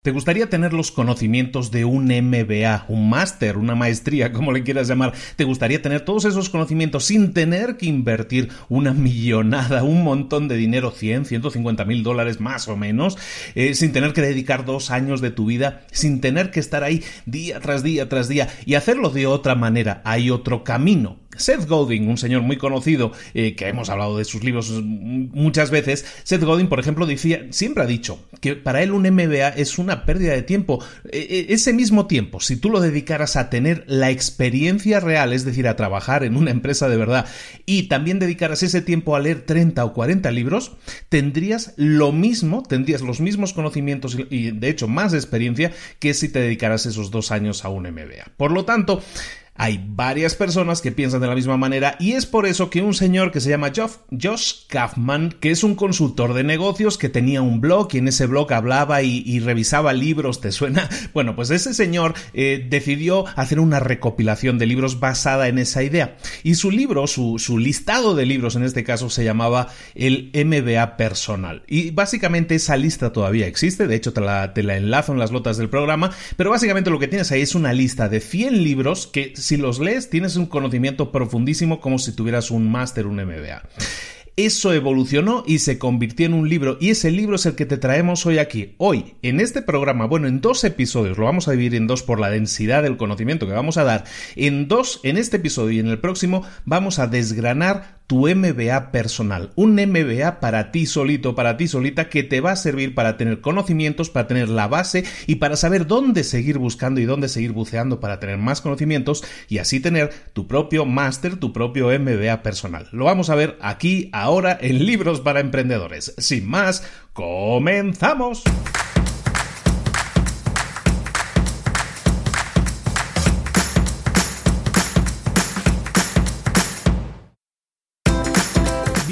¿Te gustaría tener los conocimientos de un MBA, un máster, una maestría, como le quieras llamar? ¿Te gustaría tener todos esos conocimientos sin tener que invertir una millonada, un montón de dinero, 100, 150 mil dólares más o menos, eh, sin tener que dedicar dos años de tu vida, sin tener que estar ahí día tras día tras día y hacerlo de otra manera? Hay otro camino. Seth Godin, un señor muy conocido, eh, que hemos hablado de sus libros muchas veces, Seth Godin, por ejemplo, decía, siempre ha dicho que para él un MBA es una pérdida de tiempo. E, e, ese mismo tiempo, si tú lo dedicaras a tener la experiencia real, es decir, a trabajar en una empresa de verdad, y también dedicaras ese tiempo a leer 30 o 40 libros, tendrías lo mismo, tendrías los mismos conocimientos y, de hecho más experiencia que si te dedicaras esos dos años a un MBA. Por lo tanto, hay varias personas que piensan de la misma manera y es por eso que un señor que se llama Josh Kaufman, que es un consultor de negocios que tenía un blog y en ese blog hablaba y, revisaba libros, ¿te suena? Bueno, pues ese señor eh, decidió hacer una recopilación de libros basada en esa idea y su libro, su, listado de libros en este caso se llamaba el MBA personal y básicamente esa lista todavía existe, de hecho te la, te la enlazo en las notas del programa, pero básicamente lo que tienes ahí es una lista de 100 libros que si los lees tienes un conocimiento profundísimo como si tuvieras un máster, un MBA. Eso evolucionó y se convirtió en un libro y ese libro es el que te traemos hoy aquí. Hoy, en este programa, bueno, en dos episodios, lo vamos a dividir en dos por la densidad del conocimiento que vamos a dar. En dos, en este episodio y en el próximo, vamos a desgranar tu MBA personal, un MBA para ti solito, para ti solita, que te va a servir para tener conocimientos, para tener la base y para saber dónde seguir buscando y dónde seguir buceando para tener más conocimientos y así tener tu propio máster, tu propio MBA personal. Lo vamos a ver aquí, ahora, en Libros para Emprendedores. Sin más, comenzamos.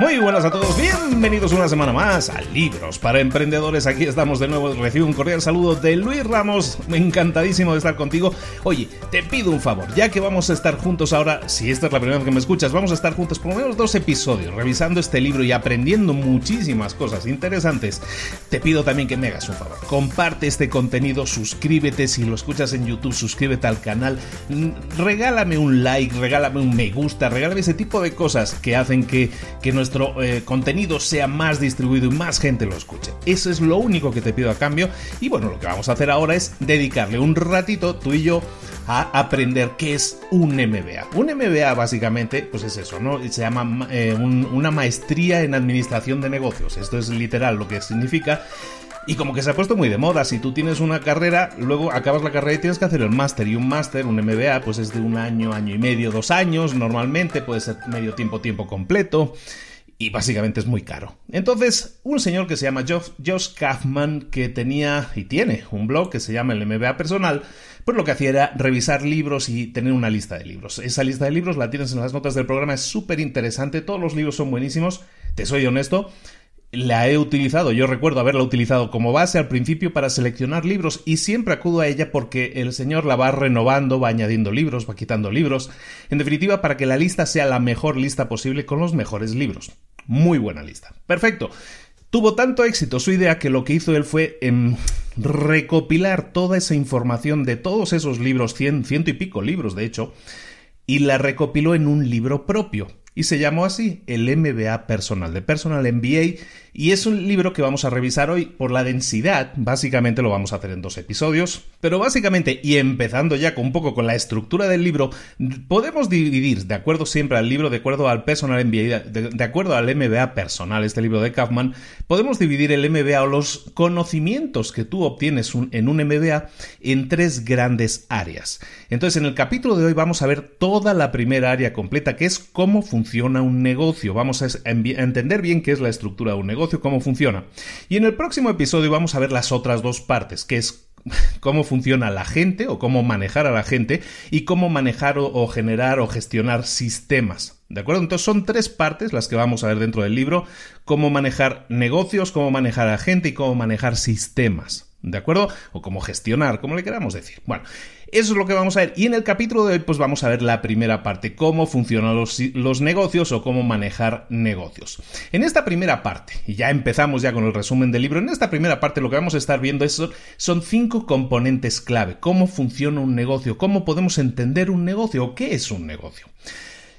Muy buenas a todos, bienvenidos una semana más a Libros para Emprendedores. Aquí estamos de nuevo, recibo un cordial saludo de Luis Ramos, encantadísimo de estar contigo. Oye, te pido un favor, ya que vamos a estar juntos ahora, si esta es la primera vez que me escuchas, vamos a estar juntos por lo menos dos episodios, revisando este libro y aprendiendo muchísimas cosas interesantes. Te pido también que me hagas un favor, comparte este contenido, suscríbete, si lo escuchas en YouTube, suscríbete al canal, regálame un like, regálame un me gusta, regálame ese tipo de cosas que hacen que, que nuestro eh, contenido sea más distribuido y más gente lo escuche. Eso es lo único que te pido a cambio. Y bueno, lo que vamos a hacer ahora es dedicarle un ratito, tú y yo, a aprender qué es un MBA. Un MBA básicamente, pues es eso, ¿no? Se llama eh, una maestría en administración de negocios. Esto es literal lo que significa. Y como que se ha puesto muy de moda, si tú tienes una carrera, luego acabas la carrera y tienes que hacer el máster. Y un máster, un MBA, pues es de un año, año y medio, dos años normalmente, puede ser medio tiempo, tiempo completo y básicamente es muy caro. Entonces, un señor que se llama Josh, Kaufman, que tenía y tiene un blog que se llama el MBA Personal, pues lo que hacía era revisar libros y tener una lista de libros. Esa lista de libros la tienes en las notas del programa, es súper interesante, todos los libros son buenísimos, te soy honesto. La he utilizado, yo recuerdo haberla utilizado como base al principio para seleccionar libros y siempre acudo a ella porque el señor la va renovando, va añadiendo libros, va quitando libros, en definitiva para que la lista sea la mejor lista posible con los mejores libros. Muy buena lista. Perfecto. Tuvo tanto éxito su idea que lo que hizo él fue em, recopilar toda esa información de todos esos libros, cien, ciento y pico libros de hecho, y la recopiló en un libro propio y se llamó así el MBA Personal, de Personal MBA, y es un libro que vamos a revisar hoy por la densidad, básicamente lo vamos a hacer en dos episodios, pero básicamente, y empezando ya con un poco con la estructura del libro, podemos dividir, de acuerdo siempre al libro, de acuerdo al Personal MBA, de, acuerdo al MBA Personal, este libro de Kaufman, podemos dividir el MBA o los conocimientos que tú obtienes en un MBA en tres grandes áreas. Entonces, en el capítulo de hoy vamos a ver toda la primera área completa, que es cómo funciona un negocio. Vamos a entender bien qué es la estructura de un negocio, cómo funciona. Y en el próximo episodio vamos a ver las otras dos partes, que es cómo funciona la gente o cómo manejar a la gente y cómo manejar o, generar o gestionar sistemas. ¿De acuerdo? Entonces son tres partes las que vamos a ver dentro del libro. Cómo manejar negocios, cómo manejar a la gente y cómo manejar sistemas. ¿De acuerdo? O cómo gestionar, como le queramos decir. Bueno, eso es lo que vamos a ver. Y en el capítulo de hoy, pues vamos a ver la primera parte, cómo funcionan los, negocios o cómo manejar negocios. En esta primera parte, y ya empezamos ya con el resumen del libro, en esta primera parte lo que vamos a estar viendo es, son cinco componentes clave. Cómo funciona un negocio, cómo podemos entender un negocio o qué es un negocio.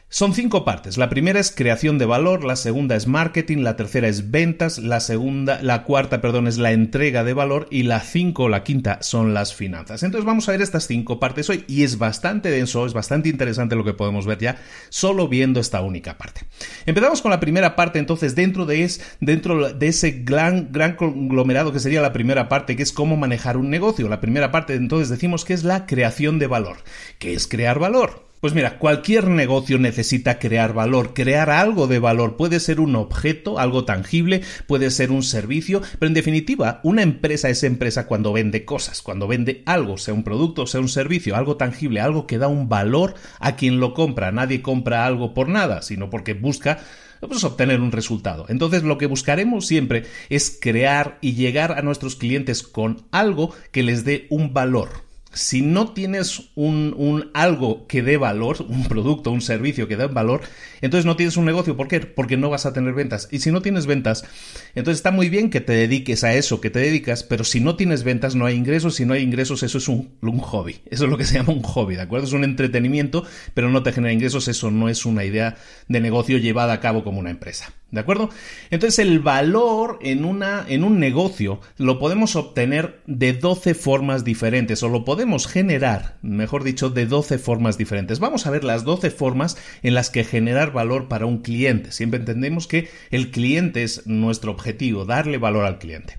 Son cinco partes. La primera es creación de valor, la segunda es marketing, la tercera es ventas, la segunda, la cuarta, perdón, es la entrega de valor y la cinco o la quinta son las finanzas. Entonces vamos a ver estas cinco partes hoy y es bastante denso, es bastante interesante lo que podemos ver ya solo viendo esta única parte. Empezamos con la primera parte, entonces dentro de es dentro de ese gran gran conglomerado que sería la primera parte, que es cómo manejar un negocio. La primera parte, entonces decimos que es la creación de valor. ¿Qué es crear valor? Pues mira, cualquier negocio necesita crear valor, crear algo de valor. Puede ser un objeto, algo tangible, puede ser un servicio, pero en definitiva, una empresa es empresa cuando vende cosas, cuando vende algo, sea un producto, sea un servicio, algo tangible, algo que da un valor a quien lo compra. Nadie compra algo por nada, sino porque busca pues, obtener un resultado. Entonces lo que buscaremos siempre es crear y llegar a nuestros clientes con algo que les dé un valor si no tienes un, un, algo que dé valor, un producto, un servicio que dé valor, entonces no tienes un negocio. ¿Por qué? Porque no vas a tener ventas. Y si no tienes ventas, entonces está muy bien que te dediques a eso, que te dedicas, pero si no tienes ventas, no hay ingresos. Si no hay ingresos, eso es un, un hobby. Eso es lo que se llama un hobby, ¿de acuerdo? Es un entretenimiento, pero no te genera ingresos. Eso no es una idea de negocio llevada a cabo como una empresa. ¿De acuerdo? Entonces el valor en, una, en un negocio lo podemos obtener de 12 formas diferentes o lo podemos generar, mejor dicho, de 12 formas diferentes. Vamos a ver las 12 formas en las que generar valor para un cliente. Siempre entendemos que el cliente es nuestro objetivo, darle valor al cliente.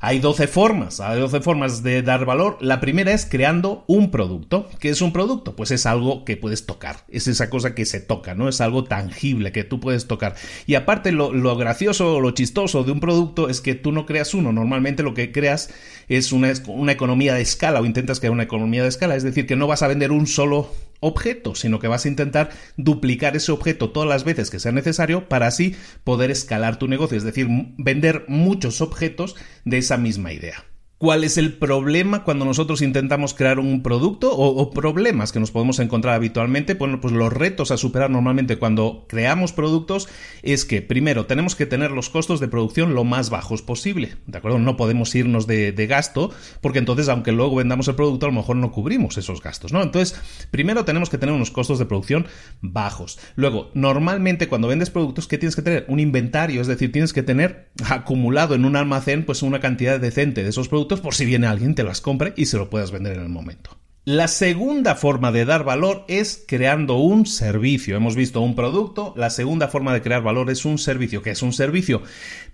Hay 12 formas, hay 12 formas de dar valor. La primera es creando un producto. ¿Qué es un producto? Pues es algo que puedes tocar. Es esa cosa que se toca, ¿no? Es algo tangible que tú puedes tocar. Y aparte, lo, gracioso o lo chistoso de un producto es que tú no creas uno. Normalmente lo que creas es una, una economía de escala o intentas crear una economía de escala. Es decir, que no vas a vender un solo objeto, sino que vas a intentar duplicar ese objeto todas las veces que sea necesario para así poder escalar tu negocio, es decir, vender muchos objetos de esa misma idea cuál es el problema cuando nosotros intentamos crear un producto o, problemas que nos podemos encontrar habitualmente. Bueno, pues los retos a superar normalmente cuando creamos productos es que, primero, tenemos que tener los costos de producción lo más bajos posible. ¿De acuerdo? No podemos irnos de, gasto porque entonces, aunque luego vendamos el producto, a lo mejor no cubrimos esos gastos, ¿no? Entonces, primero tenemos que tener unos costos de producción bajos. Luego, normalmente cuando vendes productos, ¿qué tienes que tener? Un inventario, es decir, tienes que tener acumulado en un almacén pues una cantidad decente de esos productos por si viene alguien, te las compre y se lo puedas vender en el momento. La segunda forma de dar valor es creando un servicio. Hemos visto un producto, la segunda forma de crear valor es un servicio. ¿Qué es un servicio?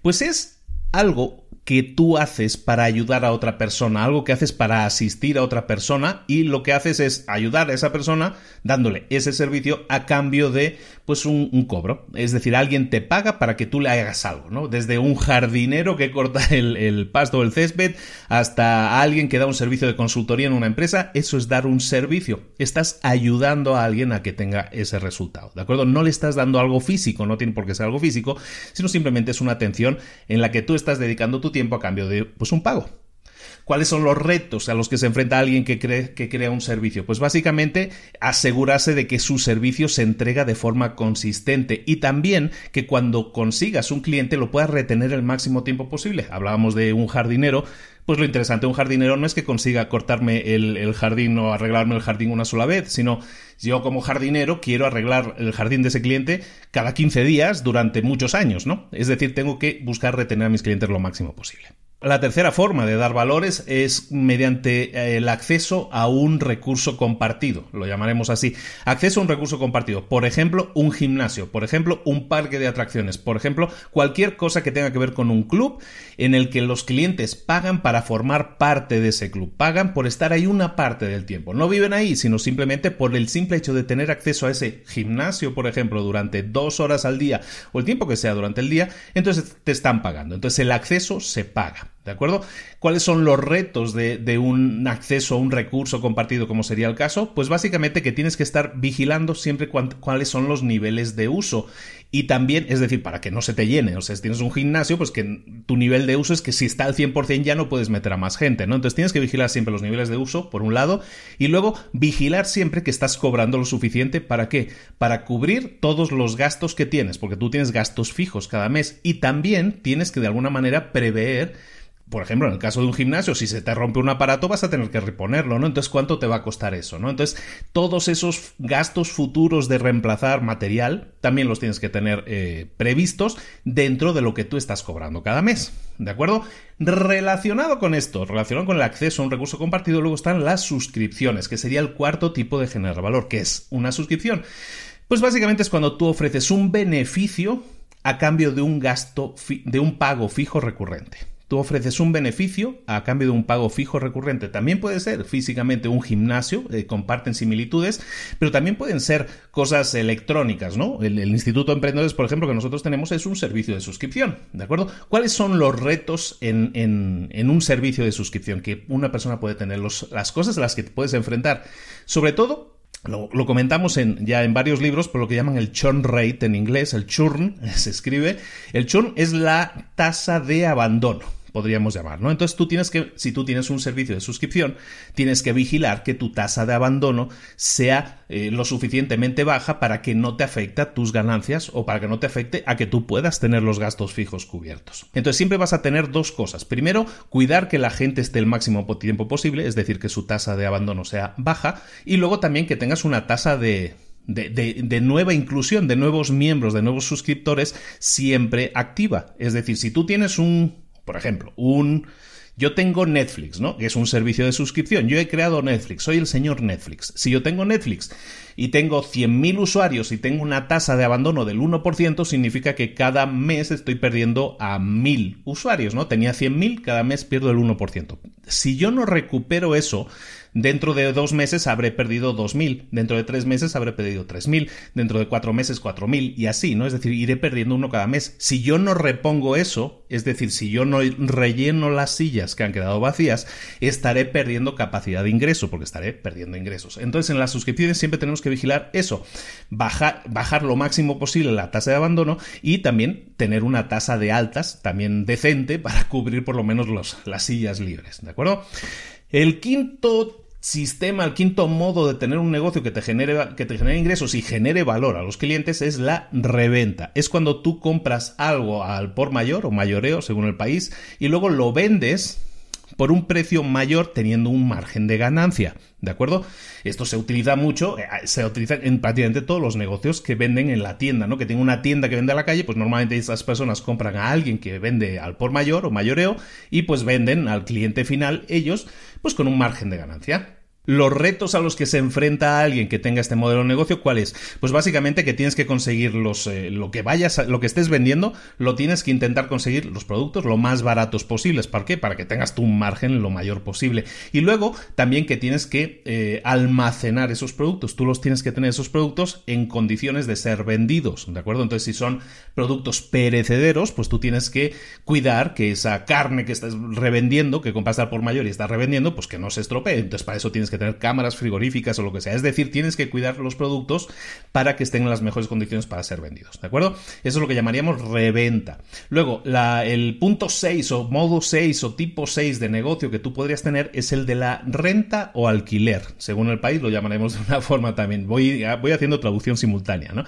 Pues es algo que tú haces para ayudar a otra persona, algo que haces para asistir a otra persona y lo que haces es ayudar a esa persona dándole ese servicio a cambio de pues un, cobro. Es decir, alguien te paga para que tú le hagas algo, ¿no? Desde un jardinero que corta el, el pasto o el césped hasta alguien que da un servicio de consultoría en una empresa, eso es dar un servicio. Estás ayudando a alguien a que tenga ese resultado, ¿de acuerdo? No le estás dando algo físico, no tiene por qué ser algo físico, sino simplemente es una atención en la que tú estás dedicando tu tiempo a cambio de pues un pago. ¿Cuáles son los retos a los que se enfrenta alguien que, que crea un servicio? Pues básicamente asegurarse de que su servicio se entrega de forma consistente y también que cuando consigas un cliente lo puedas retener el máximo tiempo posible. Hablábamos de un jardinero pues lo interesante un jardinero no es que consiga cortarme el, el, jardín o arreglarme el jardín una sola vez, sino yo como jardinero quiero arreglar el jardín de ese cliente cada 15 días durante muchos años, ¿no? Es decir, tengo que buscar retener a mis clientes lo máximo posible. La tercera forma de dar valores es mediante eh, el acceso a un recurso compartido, lo llamaremos así. Acceso a un recurso compartido, por ejemplo, un gimnasio, por ejemplo, un parque de atracciones, por ejemplo, cualquier cosa que tenga que ver con un club en el que los clientes pagan para formar parte de ese club, pagan por estar ahí una parte del tiempo. No viven ahí, sino simplemente por el simple hecho de tener acceso a ese gimnasio, por ejemplo, durante dos horas al día o el tiempo que sea durante el día, entonces te están pagando. Entonces el acceso se paga. ¿De acuerdo? ¿Cuáles son los retos de, un acceso a un recurso compartido, como sería el caso? Pues básicamente que tienes que estar vigilando siempre cuáles son los niveles de uso. Y también, es decir, para que no se te llene. O sea, si tienes un gimnasio, pues que tu nivel de uso es que si está al 100% ya no puedes meter a más gente, ¿no? Entonces tienes que vigilar siempre los niveles de uso, por un lado, y luego vigilar siempre que estás cobrando lo suficiente. ¿Para qué? Para cubrir todos los gastos que tienes, porque tú tienes gastos fijos cada mes. Y también tienes que de alguna manera prever por ejemplo, en el caso de un gimnasio, si se te rompe un aparato vas a tener que reponerlo, ¿no? Entonces, ¿cuánto te va a costar eso, ¿no? Entonces, todos esos gastos futuros de reemplazar material también los tienes que tener eh, previstos dentro de lo que tú estás cobrando cada mes, ¿de acuerdo? Relacionado con esto, relacionado con el acceso a un recurso compartido, luego están las suscripciones, que sería el cuarto tipo de generar valor, que es una suscripción. Pues básicamente es cuando tú ofreces un beneficio a cambio de un gasto, de un pago fijo recurrente. Tú ofreces un beneficio a cambio de un pago fijo recurrente. También puede ser físicamente un gimnasio, eh, comparten similitudes, pero también pueden ser cosas electrónicas, ¿no? El, Instituto de Emprendedores, por ejemplo, que nosotros tenemos es un servicio de suscripción, ¿de acuerdo? ¿Cuáles son los retos en, un servicio de suscripción que una persona puede tener? las cosas a las que te puedes enfrentar. Sobre todo, lo, comentamos en, ya en varios libros por lo que llaman el churn rate en inglés, el churn se escribe. El churn es la tasa de abandono podríamos llamar, ¿no? Entonces tú tienes que, si tú tienes un servicio de suscripción, tienes que vigilar que tu tasa de abandono sea eh, lo suficientemente baja para que no te afecte a tus ganancias o para que no te afecte a que tú puedas tener los gastos fijos cubiertos. Entonces siempre vas a tener dos cosas. Primero, cuidar que la gente esté el máximo tiempo posible, es decir, que su tasa de abandono sea baja, y luego también que tengas una tasa de, de, de, nueva inclusión, de nuevos miembros, de nuevos suscriptores, siempre activa. Es decir, si tú tienes un por ejemplo, un yo tengo Netflix, ¿no? Que es un servicio de suscripción. Yo he creado Netflix, soy el señor Netflix. Si yo tengo Netflix y tengo 100.000 usuarios y tengo una tasa de abandono del 1%, significa que cada mes estoy perdiendo a 1.000 usuarios, ¿no? Tenía 100.000, cada mes pierdo el 1%. Si yo no recupero eso, Dentro de dos meses habré perdido 2.000, dentro de tres meses habré perdido 3.000, dentro de cuatro meses 4.000 y así, ¿no? Es decir, iré perdiendo uno cada mes. Si yo no repongo eso, es decir, si yo no relleno las sillas que han quedado vacías, estaré perdiendo capacidad de ingreso, porque estaré perdiendo ingresos. Entonces, en las suscripciones siempre tenemos que vigilar eso, bajar, bajar lo máximo posible la tasa de abandono y también tener una tasa de altas también decente para cubrir por lo menos los, las sillas libres, ¿de acuerdo? El quinto sistema, el quinto modo de tener un negocio que te, genere, que te genere ingresos y genere valor a los clientes es la reventa. Es cuando tú compras algo al por mayor o mayoreo, según el país, y luego lo vendes por un precio mayor teniendo un margen de ganancia. ¿De acuerdo? Esto se utiliza mucho, eh, se utiliza en prácticamente todos los negocios que venden en la tienda, ¿no? Que tiene una tienda que vende a la calle, pues normalmente esas personas compran a alguien que vende al por mayor o mayoreo y pues venden al cliente final ellos pues con un margen de ganancia. Los retos a los que se enfrenta alguien que tenga este modelo de negocio, ¿cuál es? Pues básicamente que tienes que conseguir los, eh, lo que vayas, lo que estés vendiendo, lo tienes que intentar conseguir los productos lo más baratos posibles. ¿Para qué? Para que tengas tu margen lo mayor posible. Y luego también que tienes que eh, almacenar esos productos. Tú los tienes que tener esos productos en condiciones de ser vendidos, ¿de acuerdo? Entonces, si son productos perecederos, pues tú tienes que cuidar que esa carne que estás revendiendo, que compraste por mayor y estás revendiendo, pues que no se estropee. Entonces, para eso tienes que tener cámaras frigoríficas o lo que sea. Es decir, tienes que cuidar los productos para que estén en las mejores condiciones para ser vendidos. ¿De acuerdo? Eso es lo que llamaríamos reventa. Luego, el punto 6 o modo 6 o tipo 6 de negocio que tú podrías tener es el de la renta o alquiler. Según el país lo llamaremos de una forma también. Voy, voy haciendo traducción simultánea, ¿no?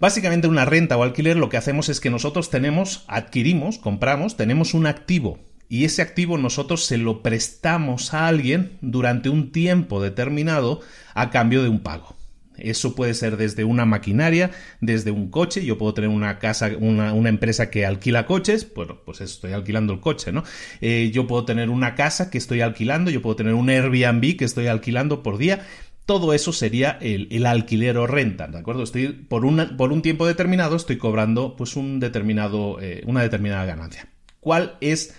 Básicamente una renta o alquiler lo que hacemos es que nosotros tenemos, adquirimos, compramos, tenemos un activo y ese activo nosotros se lo prestamos a alguien durante un tiempo determinado a cambio de un pago. Eso puede ser desde una maquinaria, desde un coche. Yo puedo tener una casa, una, empresa que alquila coches. Bueno, pues estoy alquilando el coche, ¿no? Eh, yo puedo tener una casa que estoy alquilando. Yo puedo tener un Airbnb que estoy alquilando por día. Todo eso sería el, alquiler o renta, ¿de acuerdo? Estoy por, una, por un tiempo determinado estoy cobrando pues un determinado, eh, una determinada ganancia. ¿Cuál es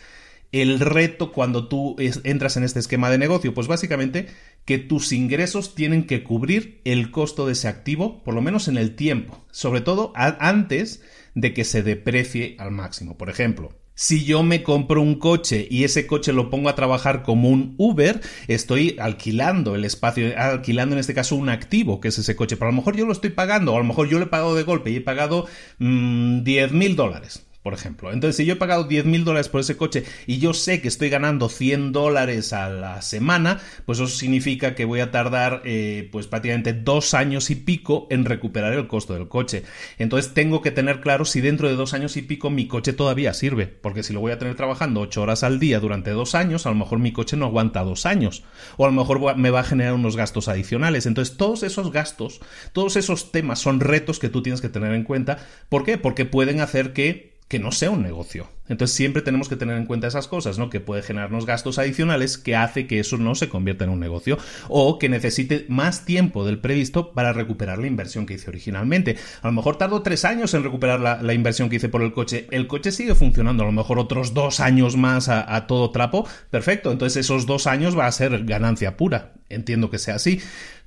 el reto cuando tú entras en este esquema de negocio? Pues básicamente que tus ingresos tienen que cubrir el costo de ese activo, por lo menos en el tiempo, sobre todo antes de que se deprecie al máximo. Por ejemplo, si yo me compro un coche y ese coche lo pongo a trabajar como un Uber, estoy alquilando el espacio, alquilando en este caso un activo que es ese coche. Pero a lo mejor yo lo estoy pagando, o a lo mejor yo lo he pagado de golpe y he pagado 10 mm, mil dólares por ejemplo. Entonces, si yo he pagado 10 mil dólares por ese coche y yo sé que estoy ganando 100 dólares a la semana, pues eso significa que voy a tardar eh, pues prácticamente dos años y pico en recuperar el costo del coche. Entonces, tengo que tener claro si dentro de dos años y pico mi coche todavía sirve, porque si lo voy a tener trabajando 8 horas al día durante dos años, a lo mejor mi coche no aguanta dos años, o a lo mejor me va a generar unos gastos adicionales. Entonces, todos esos gastos, todos esos temas son retos que tú tienes que tener en cuenta. ¿Por qué? Porque pueden hacer que que no sea un negocio. Entonces siempre tenemos que tener en cuenta esas cosas, ¿no? Que puede generarnos gastos adicionales que hace que eso no se convierta en un negocio o que necesite más tiempo del previsto para recuperar la inversión que hice originalmente. A lo mejor tardo tres años en recuperar la, inversión que hice por el coche. El coche sigue funcionando, a lo mejor otros dos años más a, a todo trapo. Perfecto, entonces esos dos años va a ser ganancia pura. Entiendo que sea así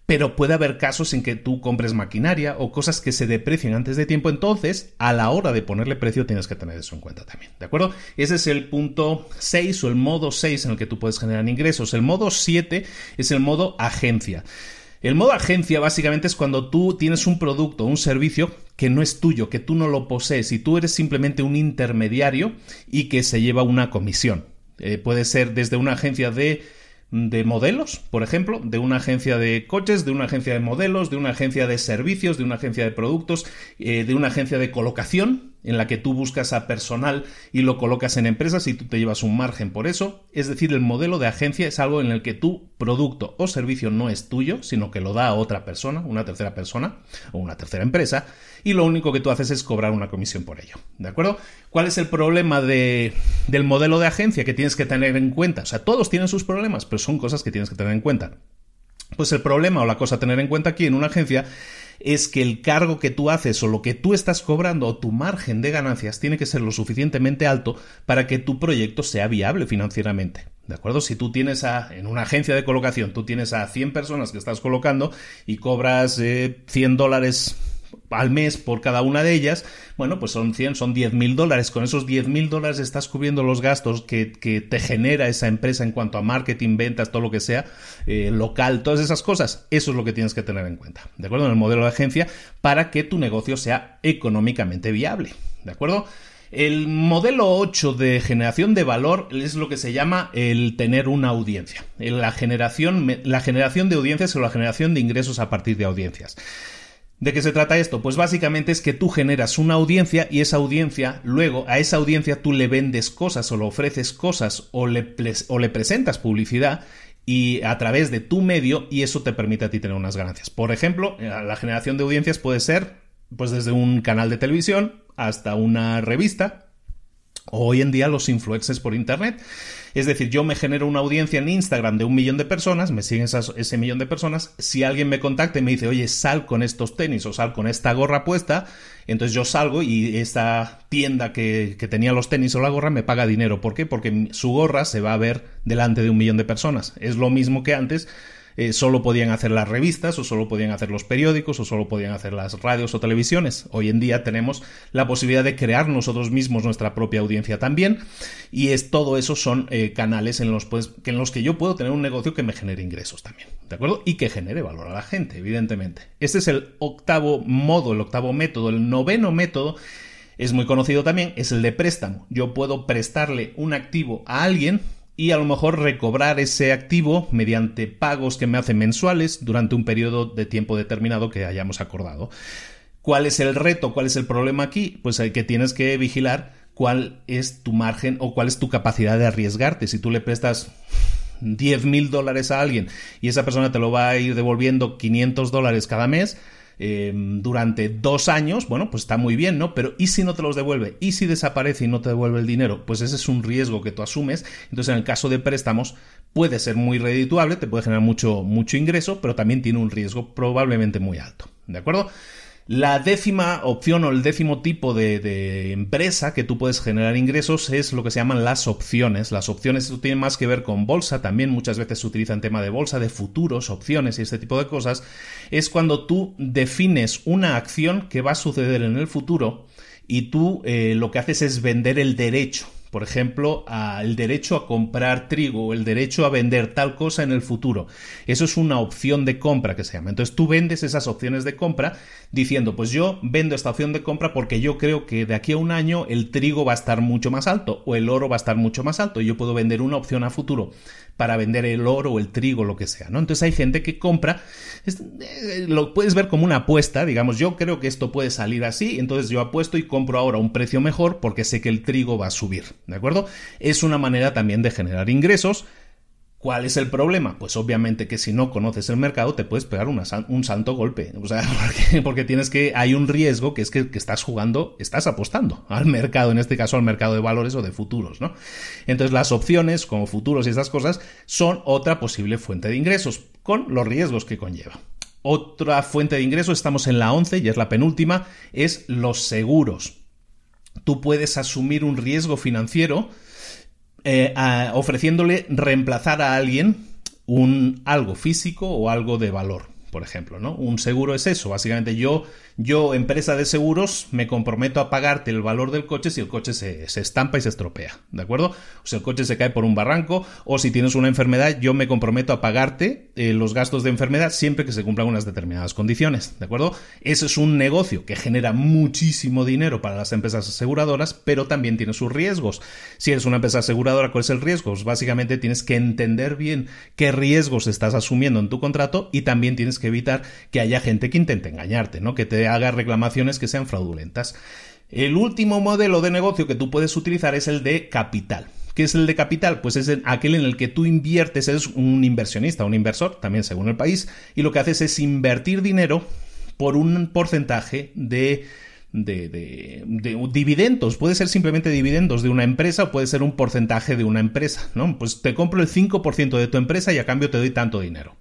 pero puede haber casos en que tú compres maquinaria o cosas que se deprecien antes de tiempo, entonces a la hora de ponerle precio tienes que tener eso en cuenta también, ¿de acuerdo? Ese es el punto 6 o el modo 6 en el que tú puedes generar ingresos. El modo 7 es el modo agencia. El modo agencia básicamente es cuando tú tienes un producto o un servicio que no es tuyo, que tú no lo posees y tú eres simplemente un intermediario y que se lleva una comisión. Eh, puede ser desde una agencia de de modelos, por ejemplo, de una agencia de coches, de una agencia de modelos, de una agencia de servicios, de una agencia de productos, eh, de una agencia de colocación, en la que tú buscas a personal y lo colocas en empresas y tú te llevas un margen por eso. Es decir, el modelo de agencia es algo en el que tu producto o servicio no es tuyo, sino que lo da a otra persona, una tercera persona o una tercera empresa, y lo único que tú haces es cobrar una comisión por ello. ¿De acuerdo? ¿Cuál es el problema de, del modelo de agencia que tienes que tener en cuenta? O sea, todos tienen sus problemas, pero son cosas que tienes que tener en cuenta. Pues el problema o la cosa a tener en cuenta aquí en una agencia es que el cargo que tú haces o lo que tú estás cobrando o tu margen de ganancias tiene que ser lo suficientemente alto para que tu proyecto sea viable financieramente. ¿De acuerdo? Si tú tienes a, en una agencia de colocación, tú tienes a 100 personas que estás colocando y cobras 100 eh, dólares al mes por cada una de ellas, bueno, pues son 100, son 10 mil dólares. Con esos 10 mil dólares estás cubriendo los gastos que, te genera esa empresa en cuanto a marketing, ventas, todo lo que sea, eh, local, todas esas cosas. Eso es lo que tienes que tener en cuenta, ¿de acuerdo? En el modelo de agencia para que tu negocio sea económicamente viable, ¿de acuerdo? El modelo 8 de generación de valor es lo que se llama el tener una audiencia. La generación, la generación de audiencias o la generación de ingresos a partir de audiencias. ¿De qué se trata esto? Pues básicamente es que tú generas una audiencia y esa audiencia, luego a esa audiencia tú le vendes cosas o le ofreces cosas o le, o le presentas publicidad y a través de tu medio y eso te permite a ti tener unas ganancias. Por ejemplo, eh, la generación de audiencias puede ser pues desde un canal de televisión hasta una revista hoy en día los influencers por Internet. Es decir, yo me genero una audiencia en Instagram de un millón de personas, me siguen ese millón de personas. Si alguien me contacta y me dice, oye, sal con estos tenis o sal con esta gorra puesta, entonces yo salgo y esta tienda que, que tenía los tenis o la gorra me paga dinero. ¿Por qué? Porque su gorra se va a ver delante de un millón de personas. Es lo mismo que antes eh, solo podían hacer las revistas o solo podían hacer los periódicos o solo podían hacer las radios o televisiones. Hoy en día tenemos la posibilidad de crear nosotros mismos nuestra propia audiencia también y es todo eso son eh, canales en los, pues, en los que yo puedo tener un negocio que me genere ingresos también, ¿de acuerdo? Y que genere valor a la gente, evidentemente. Este es el octavo modo, el octavo método, el noveno método es muy conocido también, es el de préstamo. Yo puedo prestarle un activo a alguien y a lo mejor recobrar ese activo mediante pagos que me hacen mensuales durante un periodo de tiempo determinado que hayamos acordado. ¿Cuál es el reto? ¿Cuál es el problema aquí? Pues hay que tienes que vigilar cuál es tu margen o cuál es tu capacidad de arriesgarte. Si tú le prestas 10 mil dólares a alguien y esa persona te lo va a ir devolviendo 500 dólares cada mes, Em, durante dos años, bueno, pues está muy bien, ¿no? Pero ¿y si no te los devuelve? ¿Y si desaparece y no te devuelve el dinero? Pues ese es un riesgo que tú asumes. Entonces, en el caso de préstamos, puede ser muy redituable, te puede generar mucho, mucho ingreso, pero también tiene un riesgo probablemente muy alto. ¿De acuerdo? La décima opción o el décimo tipo de, empresa que tú puedes generar ingresos es lo que se llaman las opciones. Las opciones tienen más que ver con bolsa, también muchas veces se utiliza en tema de bolsa, de futuros, opciones y este tipo de cosas. Es cuando tú defines una acción que va a suceder en el futuro y tú eh, lo que haces es vender el derecho por ejemplo, el derecho a comprar trigo o el derecho a vender tal cosa en el futuro. Eso es una opción de compra que se llama. Entonces tú vendes esas opciones de compra diciendo, pues yo vendo esta opción de compra porque yo creo que de aquí a un año el trigo va a estar mucho más alto o el oro va a estar mucho más alto y yo puedo vender una opción a futuro para vender el oro o el trigo, lo que sea, ¿no? Entonces hay gente que compra, eh, lo puedes ver como una apuesta, digamos, yo creo que esto puede salir así, entonces yo apuesto y compro ahora un precio mejor porque sé que el trigo va a subir, ¿de acuerdo? Es una manera también de generar ingresos, ¿Cuál es el problema? Pues obviamente que si no conoces el mercado te puedes pegar un santo golpe. O sea, porque, tienes que, hay un riesgo que es que, estás jugando, estás apostando al mercado, en este caso al mercado de valores o de futuros, ¿no? Entonces las opciones como futuros y esas cosas son otra posible fuente de ingresos con los riesgos que conlleva. Otra fuente de ingresos, estamos en la 11 y es la penúltima, es los seguros. Tú puedes asumir un riesgo financiero eh, ofreciéndole reemplazar a alguien un algo físico o algo de valor, por ejemplo, ¿no? Un seguro es eso, básicamente yo yo, empresa de seguros, me comprometo a pagarte el valor del coche si el coche se, estampa y se estropea, ¿de acuerdo? O si el coche se cae por un barranco, o si tienes una enfermedad, yo me comprometo a pagarte eh, los gastos de enfermedad siempre que se cumplan unas determinadas condiciones, ¿de acuerdo? Eso es un negocio que genera muchísimo dinero para las empresas aseguradoras, pero también tiene sus riesgos. Si eres una empresa aseguradora, ¿cuál es el riesgo? Pues básicamente tienes que entender bien qué riesgos estás asumiendo en tu contrato y también tienes que evitar que haya gente que intente engañarte, ¿no? Que te haga reclamaciones que sean fraudulentas. El último modelo de negocio que tú puedes utilizar es el de capital. ¿Qué es el de capital? Pues es aquel en el que tú inviertes, eres un inversionista, un inversor, también según el país, y lo que haces es invertir dinero por un porcentaje de de, dividendos. Puede ser simplemente dividendos de una empresa o puede ser un porcentaje de una empresa, ¿no? Pues te compro el 5% de tu empresa y a cambio te doy tanto dinero.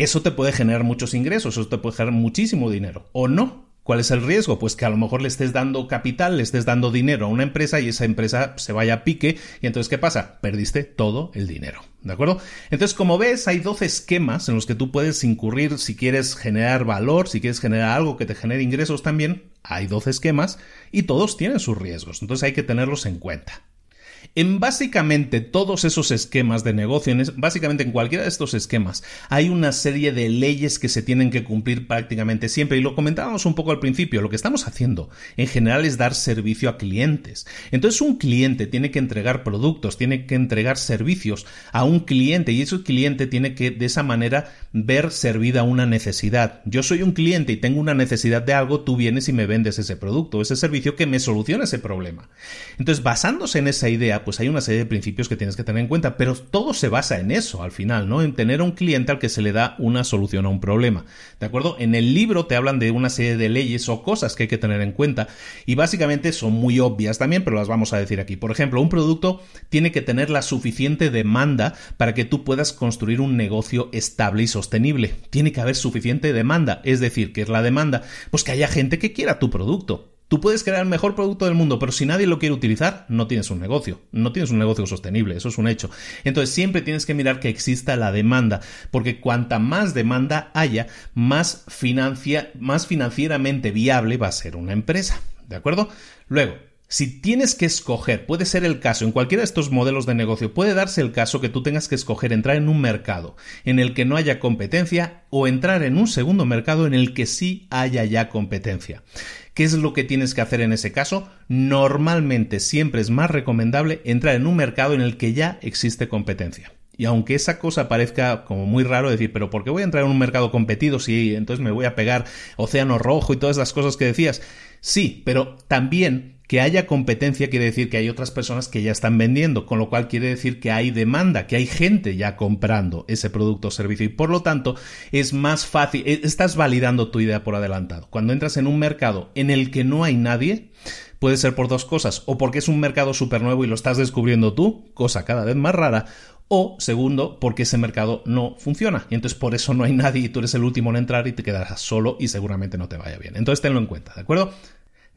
Eso te puede generar muchos ingresos, eso te puede generar muchísimo dinero. O no, ¿Cuál es el riesgo? Pues que a lo mejor le estés dando capital, le estés dando dinero a una empresa y esa empresa se vaya a pique y entonces ¿qué pasa? Perdiste todo el dinero. ¿De acuerdo? Entonces, como ves, hay 12 esquemas en los que tú puedes incurrir si quieres generar valor, si quieres generar algo que te genere ingresos también. Hay 12 esquemas y todos tienen sus riesgos. Entonces hay que tenerlos en cuenta. En básicamente todos esos esquemas de negocio, básicamente en cualquiera de estos esquemas, hay una serie de leyes que se tienen que cumplir prácticamente siempre. Y lo comentábamos un poco al principio, lo que estamos haciendo en general es dar servicio a clientes. Entonces un cliente tiene que entregar productos, tiene que entregar servicios a un cliente y ese cliente tiene que de esa manera ver servida una necesidad. Yo soy un cliente y tengo una necesidad de algo, tú vienes y me vendes ese producto, ese servicio que me soluciona ese problema. Entonces, basándose en esa idea, pues hay una serie de principios que tienes que tener en cuenta, pero todo se basa en eso al final, ¿no? En tener un cliente al que se le da una solución a un problema. ¿De acuerdo? En el libro te hablan de una serie de leyes o cosas que hay que tener en cuenta y básicamente son muy obvias también, pero las vamos a decir aquí. Por ejemplo, un producto tiene que tener la suficiente demanda para que tú puedas construir un negocio estable y sostenible. Tiene que haber suficiente demanda, es decir, que es la demanda, pues que haya gente que quiera tu producto. Tú puedes crear el mejor producto del mundo, pero si nadie lo quiere utilizar, no tienes un negocio. No tienes un negocio sostenible, eso es un hecho. Entonces siempre tienes que mirar que exista la demanda, porque cuanta más demanda haya, más, financia, más financieramente viable va a ser una empresa. ¿De acuerdo? Luego, si tienes que escoger, puede ser el caso, en cualquiera de estos modelos de negocio, puede darse el caso que tú tengas que escoger entrar en un mercado en el que no haya competencia o entrar en un segundo mercado en el que sí haya ya competencia. ¿Qué es lo que tienes que hacer en ese caso? Normalmente siempre es más recomendable entrar en un mercado en el que ya existe competencia. Y aunque esa cosa parezca como muy raro decir, pero ¿por qué voy a entrar en un mercado competido si entonces me voy a pegar océano rojo y todas las cosas que decías? Sí, pero también que haya competencia quiere decir que hay otras personas que ya están vendiendo, con lo cual quiere decir que hay demanda, que hay gente ya comprando ese producto o servicio y por lo tanto es más fácil, e, estás validando tu idea por adelantado. Cuando entras en un mercado en el que no hay nadie, puede ser por dos cosas, o porque es un mercado súper nuevo y lo estás descubriendo tú, cosa cada vez más rara, o segundo, porque ese mercado no funciona. Y entonces por eso no hay nadie y tú eres el último en entrar y te quedarás solo y seguramente no te vaya bien. Entonces tenlo en cuenta, ¿de acuerdo?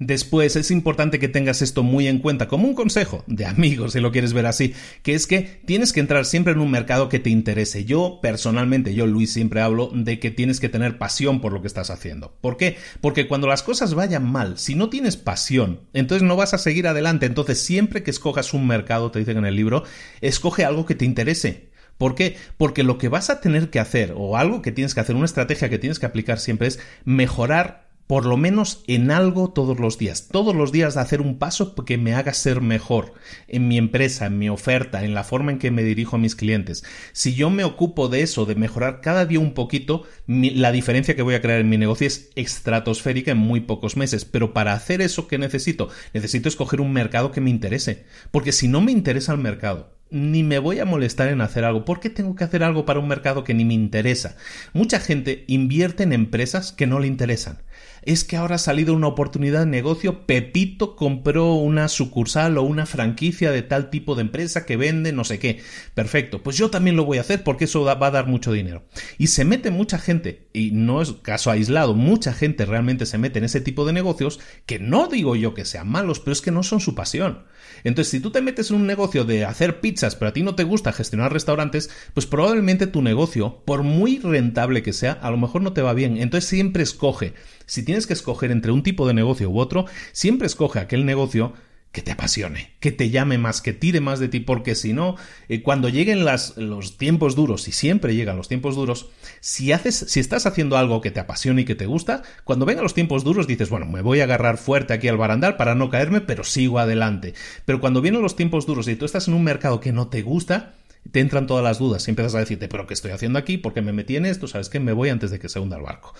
Después es importante que tengas esto muy en cuenta como un consejo de amigos, si lo quieres ver así, que es que tienes que entrar siempre en un mercado que te interese. Yo personalmente, yo Luis siempre hablo de que tienes que tener pasión por lo que estás haciendo. ¿Por qué? Porque cuando las cosas vayan mal, si no tienes pasión, entonces no vas a seguir adelante. Entonces siempre que escojas un mercado, te dicen en el libro, escoge algo que te interese. ¿Por qué? Porque lo que vas a tener que hacer, o algo que tienes que hacer, una estrategia que tienes que aplicar siempre es mejorar por lo menos en algo todos los días. Todos los días de hacer un paso que me haga ser mejor en mi empresa, en mi oferta, en la forma en que me dirijo a mis clientes. Si yo me ocupo de eso, de mejorar cada día un poquito, la diferencia que voy a crear en mi negocio es estratosférica en muy pocos meses. Pero para hacer eso, ¿qué necesito? Necesito escoger un mercado que me interese. Porque si no me interesa el mercado, ni me voy a molestar en hacer algo. ¿Por qué tengo que hacer algo para un mercado que ni me interesa? Mucha gente invierte en empresas que no le interesan es que ahora ha salido una oportunidad de negocio, Pepito compró una sucursal o una franquicia de tal tipo de empresa que vende no sé qué. Perfecto, pues yo también lo voy a hacer porque eso va a dar mucho dinero. Y se mete mucha gente, y no es caso aislado, mucha gente realmente se mete en ese tipo de negocios que no digo yo que sean malos, pero es que no son su pasión. Entonces, si tú te metes en un negocio de hacer pizzas, pero a ti no te gusta gestionar restaurantes, pues probablemente tu negocio, por muy rentable que sea, a lo mejor no te va bien. Entonces siempre escoge si tienes que escoger entre un tipo de negocio u otro, siempre escoge aquel negocio que te apasione, que te llame más, que tire más de ti, porque si no, eh, cuando lleguen las, los tiempos duros, y siempre llegan los tiempos duros, si haces, si estás haciendo algo que te apasione y que te gusta, cuando vengan los tiempos duros dices, bueno, me voy a agarrar fuerte aquí al barandal para no caerme, pero sigo adelante. Pero cuando vienen los tiempos duros y tú estás en un mercado que no te gusta, te entran todas las dudas y empiezas a decirte, pero ¿qué estoy haciendo aquí? ¿Por qué me metí en esto? ¿Sabes qué? Me voy antes de que se hunda el barco.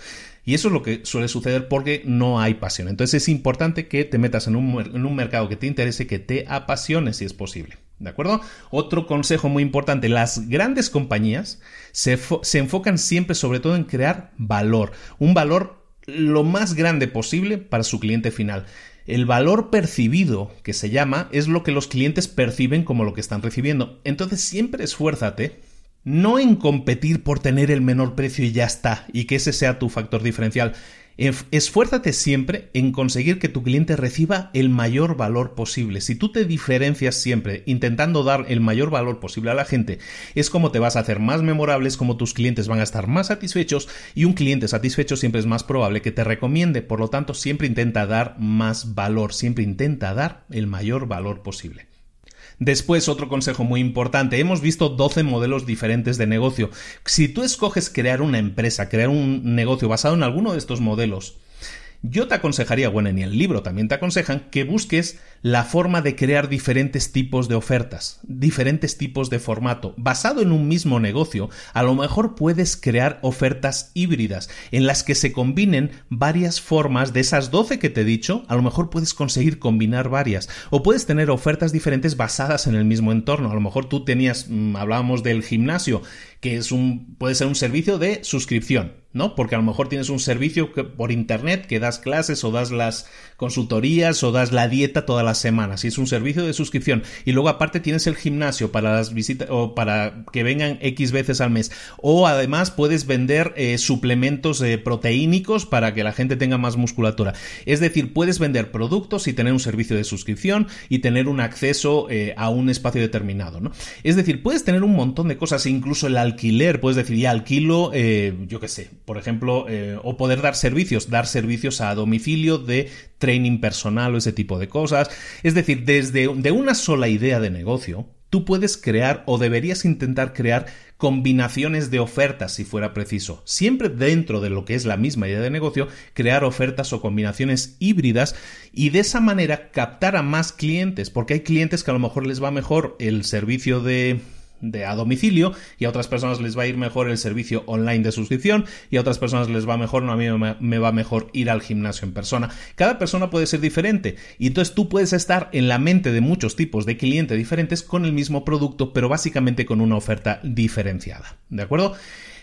Y eso es lo que suele suceder porque no hay pasión. Entonces es importante que te metas en un, mercado que te interese, que te apasione si es posible. ¿De acuerdo? Otro consejo muy importante, las grandes compañías se enfocan siempre sobre todo en crear valor, un valor lo más grande posible para su cliente final. El valor percibido, que se llama, es lo que los clientes perciben como lo que están recibiendo. Entonces siempre esfuérzate no en competir por tener el menor precio y ya está, y que ese sea tu factor diferencial. Esfuérzate siempre en conseguir que tu cliente reciba el mayor valor posible. Si tú te diferencias siempre intentando dar el mayor valor posible a la gente, es como te vas a hacer más memorables, como tus clientes van a estar más satisfechos y un cliente satisfecho siempre es más probable que te recomiende. Por lo tanto, siempre intenta dar más valor, siempre intenta dar el mayor valor posible. Después, otro consejo muy importante. Hemos visto 12 modelos diferentes de negocio. Si tú escoges crear una empresa, crear un negocio basado en alguno de estos modelos, yo te aconsejaría, bueno, en el libro también te aconsejan que busques la forma de crear diferentes tipos de ofertas, diferentes tipos de formato. Basado en un mismo negocio, a lo mejor puedes crear ofertas híbridas en las que se combinen varias formas de esas 12 que te he dicho, a lo mejor puedes conseguir combinar varias o puedes tener ofertas diferentes basadas en el mismo entorno. A lo mejor tú tenías, mm, hablábamos del gimnasio, que es un, puede ser un servicio de suscripción ¿no? Porque a lo mejor tienes un servicio por internet que das clases o das las consultorías o das la dieta todas las semanas y es un servicio de suscripción y luego aparte tienes el gimnasio para las visitas o para que vengan X veces al mes o además puedes vender eh, suplementos eh, proteínicos para que la gente tenga más musculatura. Es decir, puedes vender productos y tener un servicio de suscripción y tener un acceso eh, a un espacio determinado, ¿no? Es decir, puedes tener un montón de cosas, incluso el alquiler, puedes decir, ya alquilo, yo qué sé, por ejemplo, o poder dar servicios, dar servicios a domicilio de training personal o ese tipo de cosas. Es decir, desde de una sola idea de negocio, tú puedes crear o deberías intentar crear combinaciones de ofertas si fuera preciso. Siempre dentro de lo que es la misma idea de negocio, crear ofertas o combinaciones híbridas y de esa manera captar a más clientes, porque hay clientes que a lo mejor les va mejor el servicio de de a domicilio y a otras personas les va a ir mejor el servicio online de suscripción y a otras personas les va mejor, no a mí me, va mejor ir al gimnasio en persona. Cada persona puede ser diferente y entonces tú puedes estar en la mente de muchos tipos de clientes diferentes con el mismo producto, pero básicamente con una oferta diferenciada. ¿De acuerdo?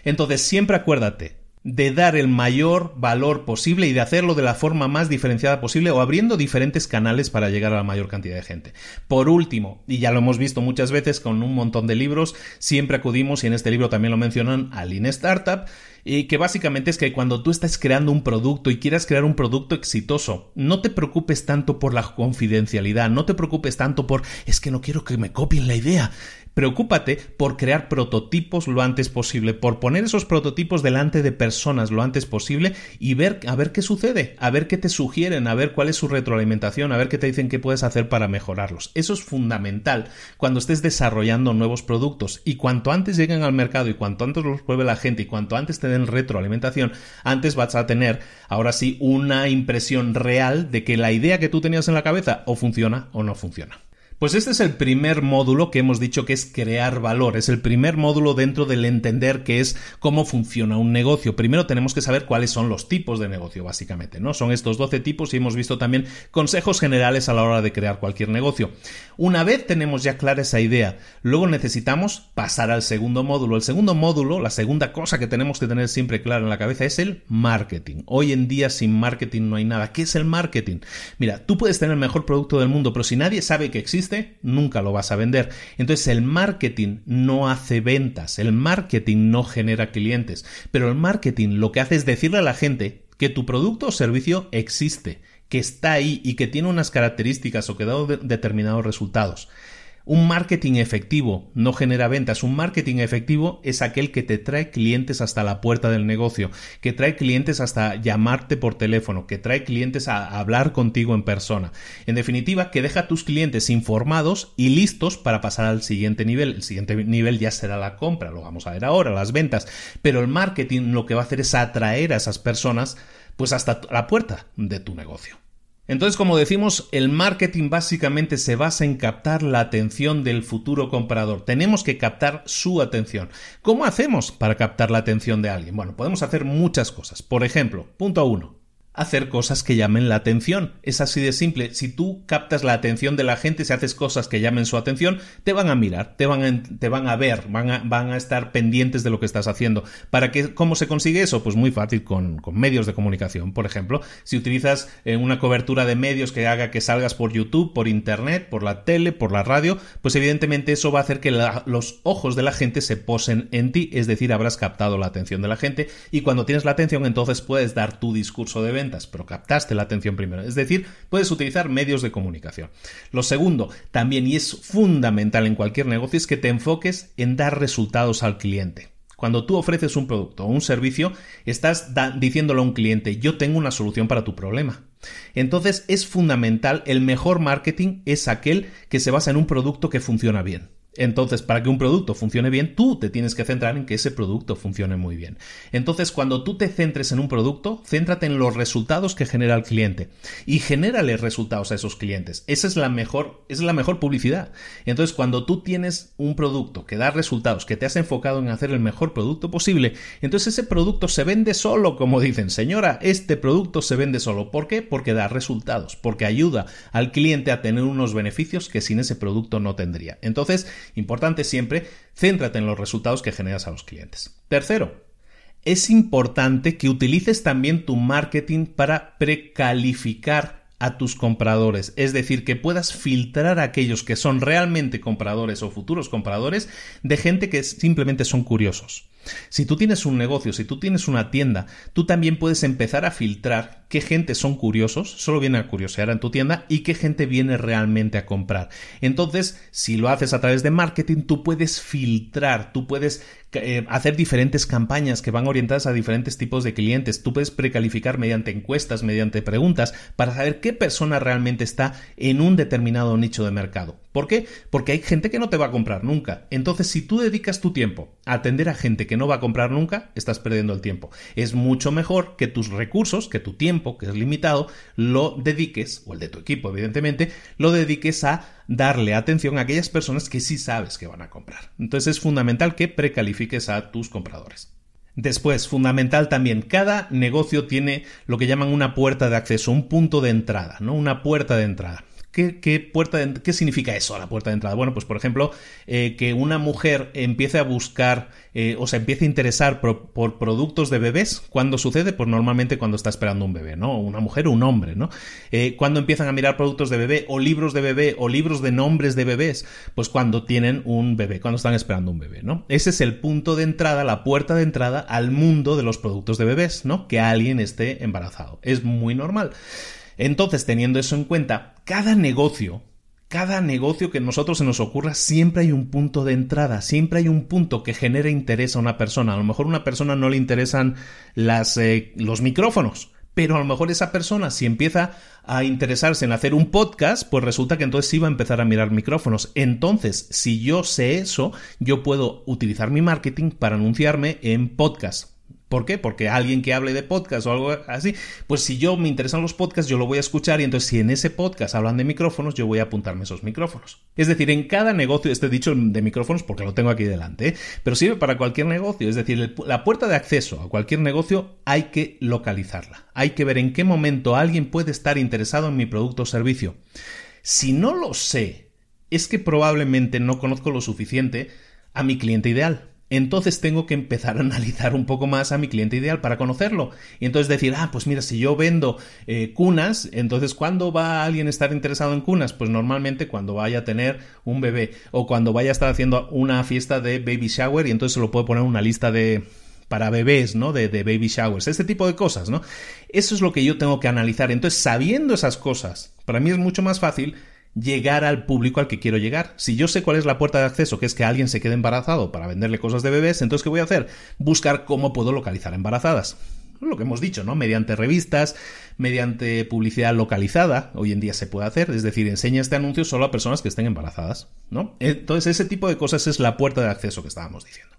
Entonces siempre acuérdate, de dar el mayor valor posible y de hacerlo de la forma más diferenciada posible o abriendo diferentes canales para llegar a la mayor cantidad de gente. Por último, y ya lo hemos visto muchas veces con un montón de libros, siempre acudimos, y en este libro también lo mencionan, al Lean Startup, y que básicamente es que cuando tú estás creando un producto y quieras crear un producto exitoso, no te preocupes tanto por la confidencialidad, no te preocupes tanto por es que no quiero que me copien la idea, Preocúpate por crear prototipos lo antes posible, por poner esos prototipos delante de personas lo antes posible y ver a ver qué sucede, a ver qué te sugieren, a ver cuál es su retroalimentación, a ver qué te dicen qué puedes hacer para mejorarlos. Eso es fundamental cuando estés desarrollando nuevos productos y cuanto antes lleguen al mercado y cuanto antes los pruebe la gente y cuanto antes te den retroalimentación, antes vas a tener ahora sí una impresión real de que la idea que tú tenías en la cabeza o funciona o no funciona. Pues este es el primer módulo que hemos dicho que es crear valor. Es el primer módulo dentro del entender que es cómo funciona un negocio. Primero tenemos que saber cuáles son los tipos de negocio, básicamente, ¿no? Son estos 12 tipos y hemos visto también consejos generales a la hora de crear cualquier negocio. Una vez tenemos ya clara esa idea, luego necesitamos pasar al segundo módulo. El segundo módulo, la segunda cosa que tenemos que tener siempre clara en la cabeza es el marketing. Hoy en día sin marketing no hay nada. ¿Qué es el marketing? Mira, tú puedes tener el mejor producto del mundo, pero si nadie sabe que existe, nunca lo vas a vender. Entonces el marketing no hace ventas, el marketing no genera clientes, pero el marketing lo que hace es decirle a la gente que tu producto o servicio existe, que está ahí y que tiene unas características o que da determinados resultados. Un marketing efectivo no genera ventas. Un marketing efectivo es aquel que te trae clientes hasta la puerta del negocio, que trae clientes hasta llamarte por teléfono, que trae clientes a hablar contigo en persona. En definitiva, que deja a tus clientes informados y listos para pasar al siguiente nivel. El siguiente nivel ya será la compra, lo vamos a ver ahora, las ventas. Pero el marketing lo que va a hacer es atraer a esas personas pues hasta la puerta de tu negocio. Entonces, como decimos, el marketing básicamente se basa en captar la atención del futuro comprador. Tenemos que captar su atención. ¿Cómo hacemos para captar la atención de alguien? Bueno, podemos hacer muchas cosas. Por ejemplo, punto uno hacer cosas que llamen la atención. Es así de simple. Si tú captas la atención de la gente, si haces cosas que llamen su atención, te van a mirar, te van a, ver, van a, estar pendientes de lo que estás haciendo. ¿Para que, ¿Cómo se consigue eso? Pues muy fácil con, medios de comunicación. Por ejemplo, si utilizas eh, una cobertura de medios que haga que salgas por YouTube, por Internet, por la tele, por la radio, pues evidentemente eso va a hacer que los ojos de la gente se posen en ti, es decir, habrás captado la atención de la gente y cuando tienes la atención entonces puedes dar tu discurso de pero captaste la atención primero. Es decir, puedes utilizar medios de comunicación. Lo segundo, también y es fundamental en cualquier negocio, es que te enfoques en dar resultados al cliente. Cuando tú ofreces un producto o un servicio, estás diciéndole a un cliente, yo tengo una solución para tu problema. Entonces es fundamental, el mejor marketing es aquel que se basa en un producto que funciona bien. Entonces, para que un producto funcione bien, tú te tienes que centrar en que ese producto funcione muy bien. Entonces, cuando tú te centres en un producto, céntrate en los resultados que genera el cliente y genérale resultados a esos clientes. Esa es la mejor, es la mejor publicidad. Entonces, cuando tú tienes un producto que da resultados, que te has enfocado en hacer el mejor producto posible, entonces ese producto se vende solo, como dicen, señora, este producto se vende solo. ¿Por qué? Porque da resultados, porque ayuda al cliente a tener unos beneficios que sin ese producto no tendría. Entonces, Importante siempre, céntrate en los resultados que generas a los clientes. Tercero, es importante que utilices también tu marketing para precalificar a tus compradores, es decir, que puedas filtrar a aquellos que son realmente compradores o futuros compradores de gente que simplemente son curiosos. Si tú tienes un negocio, si tú tienes una tienda, tú también puedes empezar a filtrar qué gente son curiosos, solo vienen a curiosear en tu tienda y qué gente viene realmente a comprar. Entonces, si lo haces a través de marketing, tú puedes filtrar, tú puedes eh, hacer diferentes campañas que van orientadas a diferentes tipos de clientes. Tú puedes precalificar mediante encuestas, mediante preguntas, para saber qué persona realmente está en un determinado nicho de mercado. ¿Por qué? Porque hay gente que no te va a comprar nunca. Entonces, si tú dedicas tu tiempo a atender a gente que no va a comprar nunca, estás perdiendo el tiempo. Es mucho mejor que tus recursos, que tu tiempo, que es limitado, lo dediques, o el de tu equipo, evidentemente, lo dediques a darle atención a aquellas personas que sí sabes que van a comprar. Entonces es fundamental que precalifiques a tus compradores. Después, fundamental también, cada negocio tiene lo que llaman una puerta de acceso, un punto de entrada, ¿no? Una puerta de entrada. ¿Qué, puerta ¿Qué significa eso, la puerta de entrada? Bueno, pues por ejemplo, eh, que una mujer empiece a buscar eh, o se empiece a interesar por, productos de bebés, ¿cuándo sucede? Pues normalmente cuando está esperando un bebé, ¿no? Una mujer o un hombre, ¿no? Eh, cuando empiezan a mirar productos de bebé o libros de bebé o libros de nombres de bebés, pues cuando tienen un bebé, cuando están esperando un bebé, ¿no? Ese es el punto de entrada, la puerta de entrada al mundo de los productos de bebés, ¿no? Que alguien esté embarazado. Es muy normal. Entonces, teniendo eso en cuenta, cada negocio, cada negocio que a nosotros se nos ocurra, siempre hay un punto de entrada, siempre hay un punto que genere interés a una persona. A lo mejor a una persona no le interesan eh, los micrófonos, pero a lo mejor esa persona, si empieza a interesarse en hacer un podcast, pues resulta que entonces sí va a empezar a mirar micrófonos. Entonces, si yo sé eso, yo puedo utilizar mi marketing para anunciarme en podcast. ¿Por qué? Porque alguien que hable de podcast o algo así, pues si yo me interesan los podcasts, yo lo voy a escuchar y entonces si en ese podcast hablan de micrófonos, yo voy a apuntarme esos micrófonos. Es decir, en cada negocio, este dicho de micrófonos porque lo tengo aquí delante, ¿eh? pero sirve para cualquier negocio. Es decir, la puerta de acceso a cualquier negocio hay que localizarla. Hay que ver en qué momento alguien puede estar interesado en mi producto o servicio. Si no lo sé, es que probablemente no conozco lo suficiente a mi cliente ideal entonces tengo que empezar a analizar un poco más a mi cliente ideal para conocerlo. Y entonces decir, ah, pues mira, si yo vendo eh, cunas, entonces ¿cuándo va alguien a estar interesado en cunas? Pues normalmente cuando vaya a tener un bebé o cuando vaya a estar haciendo una fiesta de baby shower y entonces se lo puedo poner en una lista de para bebés, ¿no? De, de baby showers, este tipo de cosas, ¿no? Eso es lo que yo tengo que analizar. Entonces, sabiendo esas cosas, para mí es mucho más fácil llegar al público al que quiero llegar. Si yo sé cuál es la puerta de acceso, que es que alguien se quede embarazado para venderle cosas de bebés, entonces ¿qué voy a hacer? Buscar cómo puedo localizar embarazadas. Lo que hemos dicho, ¿no? Mediante revistas, mediante publicidad localizada, hoy en día se puede hacer, es decir, enseña este anuncio solo a personas que estén embarazadas, ¿no? Entonces ese tipo de cosas es la puerta de acceso que estábamos diciendo.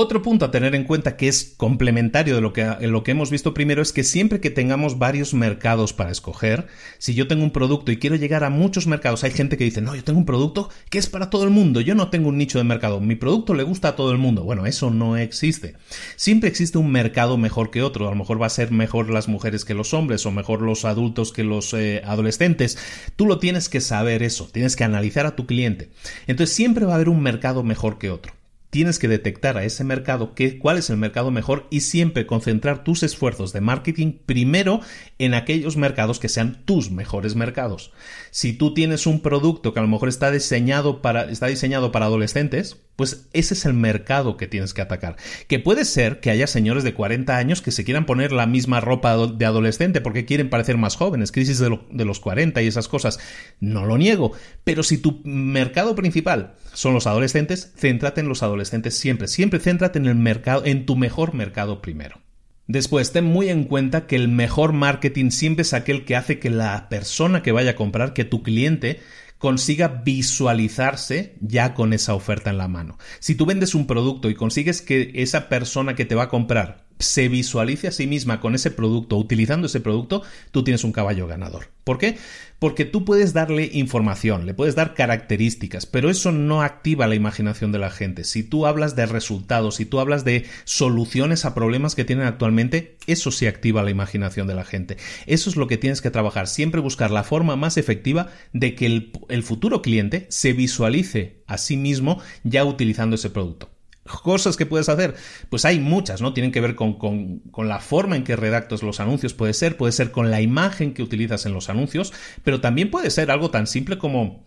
Otro punto a tener en cuenta que es complementario de lo que, lo que hemos visto primero es que siempre que tengamos varios mercados para escoger, si yo tengo un producto y quiero llegar a muchos mercados, hay gente que dice, no, yo tengo un producto que es para todo el mundo, yo no tengo un nicho de mercado, mi producto le gusta a todo el mundo. Bueno, eso no existe. Siempre existe un mercado mejor que otro, a lo mejor va a ser mejor las mujeres que los hombres o mejor los adultos que los eh, adolescentes. Tú lo tienes que saber eso, tienes que analizar a tu cliente. Entonces siempre va a haber un mercado mejor que otro tienes que detectar a ese mercado qué, cuál es el mercado mejor y siempre concentrar tus esfuerzos de marketing primero en aquellos mercados que sean tus mejores mercados. Si tú tienes un producto que a lo mejor está diseñado para, está diseñado para adolescentes, pues ese es el mercado que tienes que atacar. Que puede ser que haya señores de 40 años que se quieran poner la misma ropa de adolescente porque quieren parecer más jóvenes, crisis de, de los 40 y esas cosas. No lo niego, pero si tu mercado principal son los adolescentes, céntrate en los adolescentes siempre. Siempre céntrate en el mercado, en tu mejor mercado primero. Después, ten muy en cuenta que el mejor marketing siempre es aquel que hace que la persona que vaya a comprar, que tu cliente, consiga visualizarse ya con esa oferta en la mano. Si tú vendes un producto y consigues que esa persona que te va a comprar se visualice a sí misma con ese producto, utilizando ese producto, tú tienes un caballo ganador. ¿Por qué? Porque tú puedes darle información, le puedes dar características, pero eso no activa la imaginación de la gente. Si tú hablas de resultados, si tú hablas de soluciones a problemas que tienen actualmente, eso sí activa la imaginación de la gente. Eso es lo que tienes que trabajar, siempre buscar la forma más efectiva de que el, el futuro cliente se visualice a sí mismo ya utilizando ese producto cosas que puedes hacer? Pues hay muchas, ¿no? Tienen que ver con, con, con, la forma en que redactas los anuncios, puede ser, puede ser con la imagen que utilizas en los anuncios, pero también puede ser algo tan simple como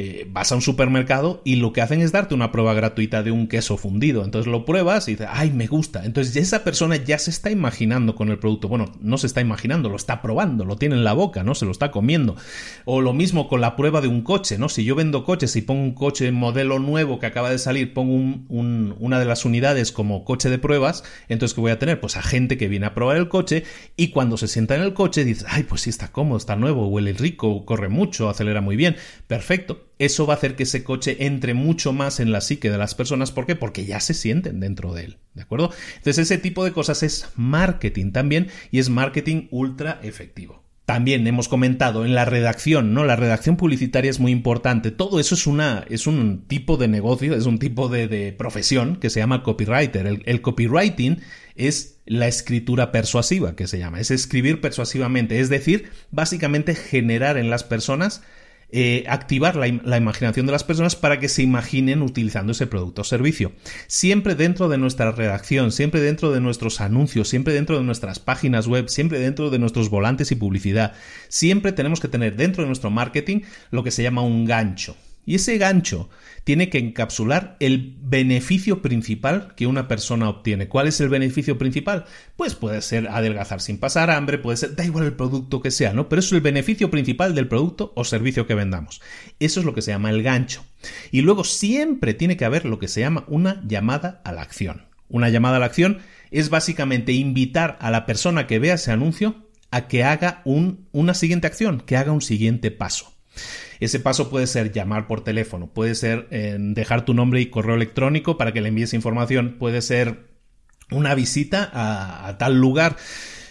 eh, vas a un supermercado y lo que hacen es darte una prueba gratuita de un queso fundido. Entonces lo pruebas y dices, ay, me gusta. Entonces esa persona ya se está imaginando con el producto. Bueno, no se está imaginando, lo está probando, lo tiene en la boca, ¿no? Se lo está comiendo. O lo mismo con la prueba de un coche, ¿no? Si yo vendo coches y pongo un coche modelo nuevo que acaba de salir, pongo un, una de las unidades como coche de pruebas, entonces ¿qué voy a tener? Pues a gente que viene a probar el coche y cuando se sienta en el coche dice, ay, pues sí está cómodo, está nuevo, huele rico, corre mucho, acelera muy bien. Perfecto eso va a hacer que ese coche entre mucho más en la psique de las personas. ¿Por qué? Porque ya se sienten dentro de él. ¿De acuerdo? Entonces ese tipo de cosas es marketing también y es marketing ultra efectivo. También hemos comentado en la redacción, ¿no? La redacción publicitaria es muy importante. Todo eso es una, es un tipo de negocio, es un tipo de, profesión que se llama copywriter. El, el, copywriting es la escritura persuasiva, que se llama. Es escribir persuasivamente, es decir, básicamente generar en las personas eh, activar la, la, imaginación de las personas para que se imaginen utilizando ese producto o servicio. Siempre dentro de nuestra redacción, siempre dentro de nuestros anuncios, siempre dentro de nuestras páginas web, siempre dentro de nuestros volantes y publicidad, siempre tenemos que tener dentro de nuestro marketing lo que se llama un gancho. Y ese gancho tiene que encapsular el beneficio principal que una persona obtiene. ¿Cuál es el beneficio principal? Pues puede ser adelgazar sin pasar hambre, puede ser, da igual el producto que sea, ¿no? Pero es el beneficio principal del producto o servicio que vendamos. Eso es lo que se llama el gancho. Y luego siempre tiene que haber lo que se llama una llamada a la acción. Una llamada a la acción es básicamente invitar a la persona que vea ese anuncio a que haga un, una siguiente acción, que haga un siguiente paso. Ese paso puede ser llamar por teléfono, puede ser eh, dejar tu nombre y correo electrónico para que le envíes información, puede ser una visita a, tal lugar.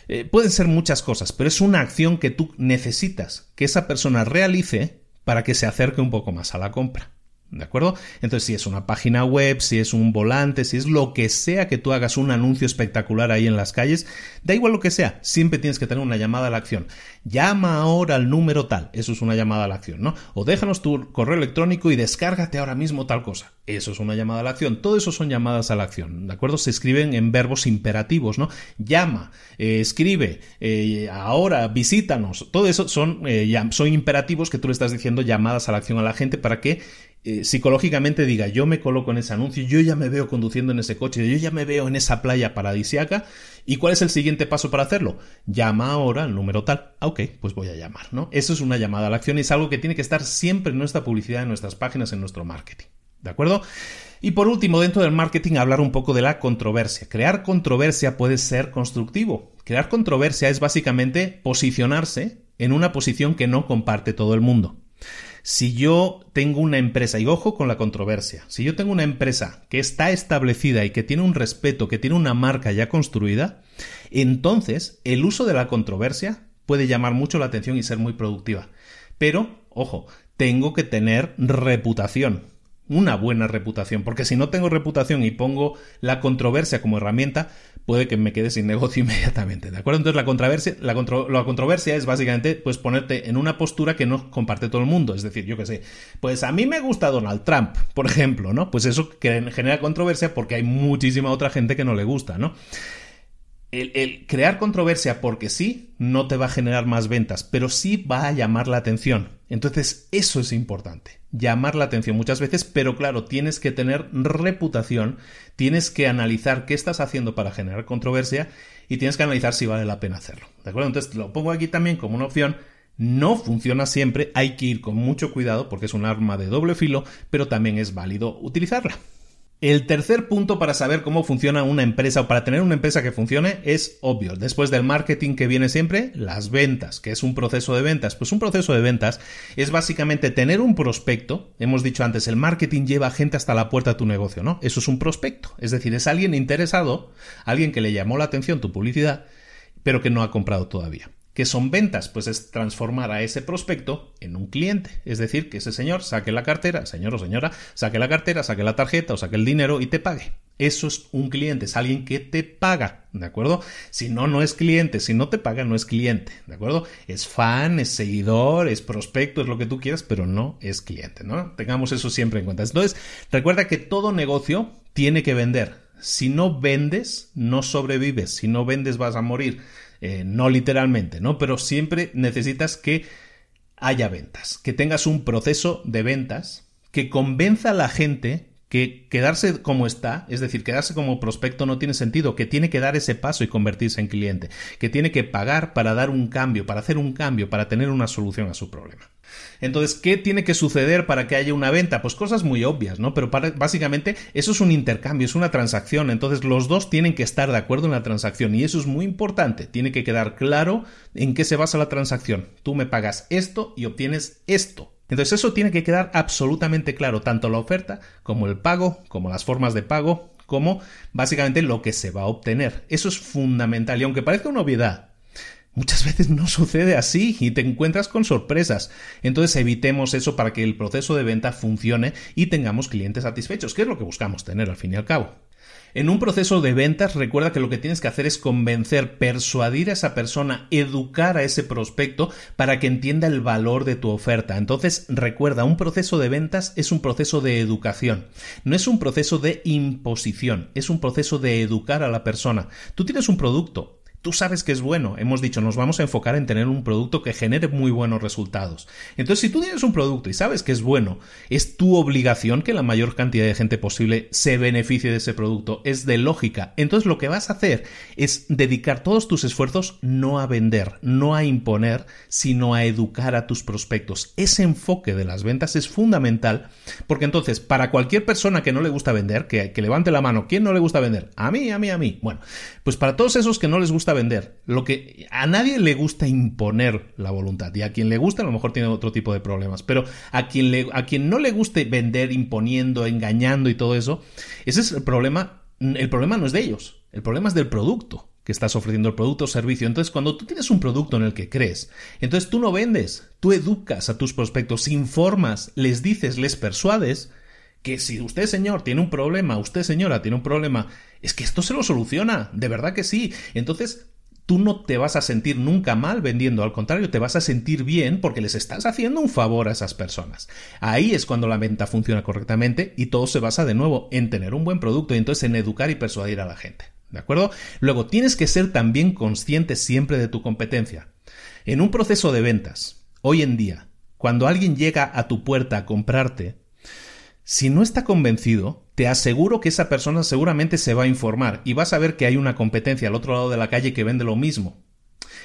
Eh, pueden ser muchas cosas, pero es una acción que tú necesitas que esa persona realice para que se acerque un poco más a la compra. ¿De acuerdo? Entonces, si es una página web, si es un volante, si es lo que sea que tú hagas un anuncio espectacular ahí en las calles, da igual lo que sea, siempre tienes que tener una llamada a la acción. Llama ahora al número tal, eso es una llamada a la acción, ¿no? O déjanos tu correo electrónico y descárgate ahora mismo tal cosa, eso es una llamada a la acción. Todo eso son llamadas a la acción, ¿de acuerdo? Se escriben en verbos imperativos, ¿no? Llama, eh, escribe, eh, ahora, visítanos, todo eso son, eh, son imperativos que tú le estás diciendo llamadas a la acción a la gente para que eh, psicológicamente diga, yo me coloco en ese anuncio, yo ya me veo conduciendo en ese coche, yo ya me veo en esa playa paradisiaca, ¿y cuál es el siguiente paso para hacerlo? Llama ahora al número tal. Ah, ok, pues voy a llamar, ¿no? Eso es una llamada a la acción y es algo que tiene que estar siempre en nuestra publicidad, en nuestras páginas, en nuestro marketing. ¿De acuerdo? Y por último, dentro del marketing, hablar un poco de la controversia. Crear controversia puede ser constructivo. Crear controversia es básicamente posicionarse en una posición que no comparte todo el mundo. Si yo tengo una empresa, y ojo con la controversia, si yo tengo una empresa que está establecida y que tiene un respeto, que tiene una marca ya construida, entonces el uso de la controversia puede llamar mucho la atención y ser muy productiva. Pero, ojo, tengo que tener reputación una buena reputación, porque si no tengo reputación y pongo la controversia como herramienta, puede que me quede sin negocio inmediatamente, ¿de acuerdo? Entonces la controversia, la, la, controversia es básicamente pues ponerte en una postura que no comparte todo el mundo, es decir, yo qué sé, pues a mí me gusta Donald Trump, por ejemplo, ¿no? Pues eso genera controversia porque hay muchísima otra gente que no le gusta, ¿no? El, crear controversia porque sí no te va a generar más ventas, pero sí va a llamar la atención. Entonces, eso es importante, llamar la atención muchas veces, pero claro, tienes que tener reputación, tienes que analizar qué estás haciendo para generar controversia y tienes que analizar si vale la pena hacerlo. ¿De acuerdo? Entonces, lo pongo aquí también como una opción. No funciona siempre, hay que ir con mucho cuidado porque es un arma de doble filo, pero también es válido utilizarla. El tercer punto para saber cómo funciona una empresa o para tener una empresa que funcione es obvio. Después del marketing que viene siempre, las ventas, que es un proceso de ventas. Pues un proceso de ventas es básicamente tener un prospecto. Hemos dicho antes, el marketing lleva gente hasta la puerta de tu negocio, ¿no? Eso es un prospecto. Es decir, es alguien interesado, alguien que le llamó la atención tu publicidad, pero que no ha comprado todavía. ¿Qué son ventas? Pues es transformar a ese prospecto en un cliente. Es decir, que ese señor saque la cartera, señor o señora, saque la cartera, saque la tarjeta o saque el dinero y te pague. Eso es un cliente, es alguien que te paga, ¿de acuerdo? Si no, no es cliente, si no te paga, no es cliente, ¿de acuerdo? Es fan, es seguidor, es prospecto, es lo que tú quieras, pero no es cliente, ¿no? Tengamos eso siempre en cuenta. Entonces, recuerda que todo negocio tiene que vender. Si no vendes, no sobrevives. Si no vendes, vas a morir. Eh, no literalmente, ¿no? Pero siempre necesitas que haya ventas, que tengas un proceso de ventas que convenza a la gente que quedarse como está, es decir, quedarse como prospecto no tiene sentido, que tiene que dar ese paso y convertirse en cliente, que tiene que pagar para dar un cambio, para hacer un cambio, para tener una solución a su problema. Entonces, ¿qué tiene que suceder para que haya una venta? Pues cosas muy obvias, ¿no? Pero básicamente eso es un intercambio, es una transacción. Entonces, los dos tienen que estar de acuerdo en la transacción y eso es muy importante. Tiene que quedar claro en qué se basa la transacción. Tú me pagas esto y obtienes esto. Entonces eso tiene que quedar absolutamente claro, tanto la oferta como el pago, como las formas de pago, como básicamente lo que se va a obtener. Eso es fundamental y aunque parezca una obviedad, muchas veces no sucede así y te encuentras con sorpresas. Entonces evitemos eso para que el proceso de venta funcione y tengamos clientes satisfechos, que es lo que buscamos tener al fin y al cabo. En un proceso de ventas, recuerda que lo que tienes que hacer es convencer, persuadir a esa persona, educar a ese prospecto para que entienda el valor de tu oferta. Entonces, recuerda, un proceso de ventas es un proceso de educación, no es un proceso de imposición, es un proceso de educar a la persona. Tú tienes un producto, Tú sabes que es bueno. Hemos dicho, nos vamos a enfocar en tener un producto que genere muy buenos resultados. Entonces, si tú tienes un producto y sabes que es bueno, es tu obligación que la mayor cantidad de gente posible se beneficie de ese producto. Es de lógica. Entonces, lo que vas a hacer es dedicar todos tus esfuerzos no a vender, no a imponer, sino a educar a tus prospectos. Ese enfoque de las ventas es fundamental porque entonces, para cualquier persona que no le gusta vender, que, levante la mano, ¿quién no le gusta vender? A mí, a mí, a mí. Bueno, pues para todos esos que no les gusta vender. Lo que a nadie le gusta imponer la voluntad y a quien le gusta a lo mejor tiene otro tipo de problemas, pero a quien le, a quien no le guste vender imponiendo, engañando y todo eso, ese es el problema. El problema no es de ellos, el problema es del producto que estás ofreciendo el producto o servicio. Entonces, cuando tú tienes un producto en el que crees, entonces tú no vendes, tú educas a tus prospectos, informas, les dices, les persuades que si usted señor tiene un problema, usted señora tiene un problema, es que esto se lo soluciona, de verdad que sí. Entonces, tú no te vas a sentir nunca mal vendiendo, al contrario, te vas a sentir bien porque les estás haciendo un favor a esas personas. Ahí es cuando la venta funciona correctamente y todo se basa de nuevo en tener un buen producto y entonces en educar y persuadir a la gente. ¿De acuerdo? Luego, tienes que ser también consciente siempre de tu competencia. En un proceso de ventas, hoy en día, cuando alguien llega a tu puerta a comprarte, si no está convencido, te aseguro que esa persona seguramente se va a informar y vas a ver que hay una competencia al otro lado de la calle que vende lo mismo.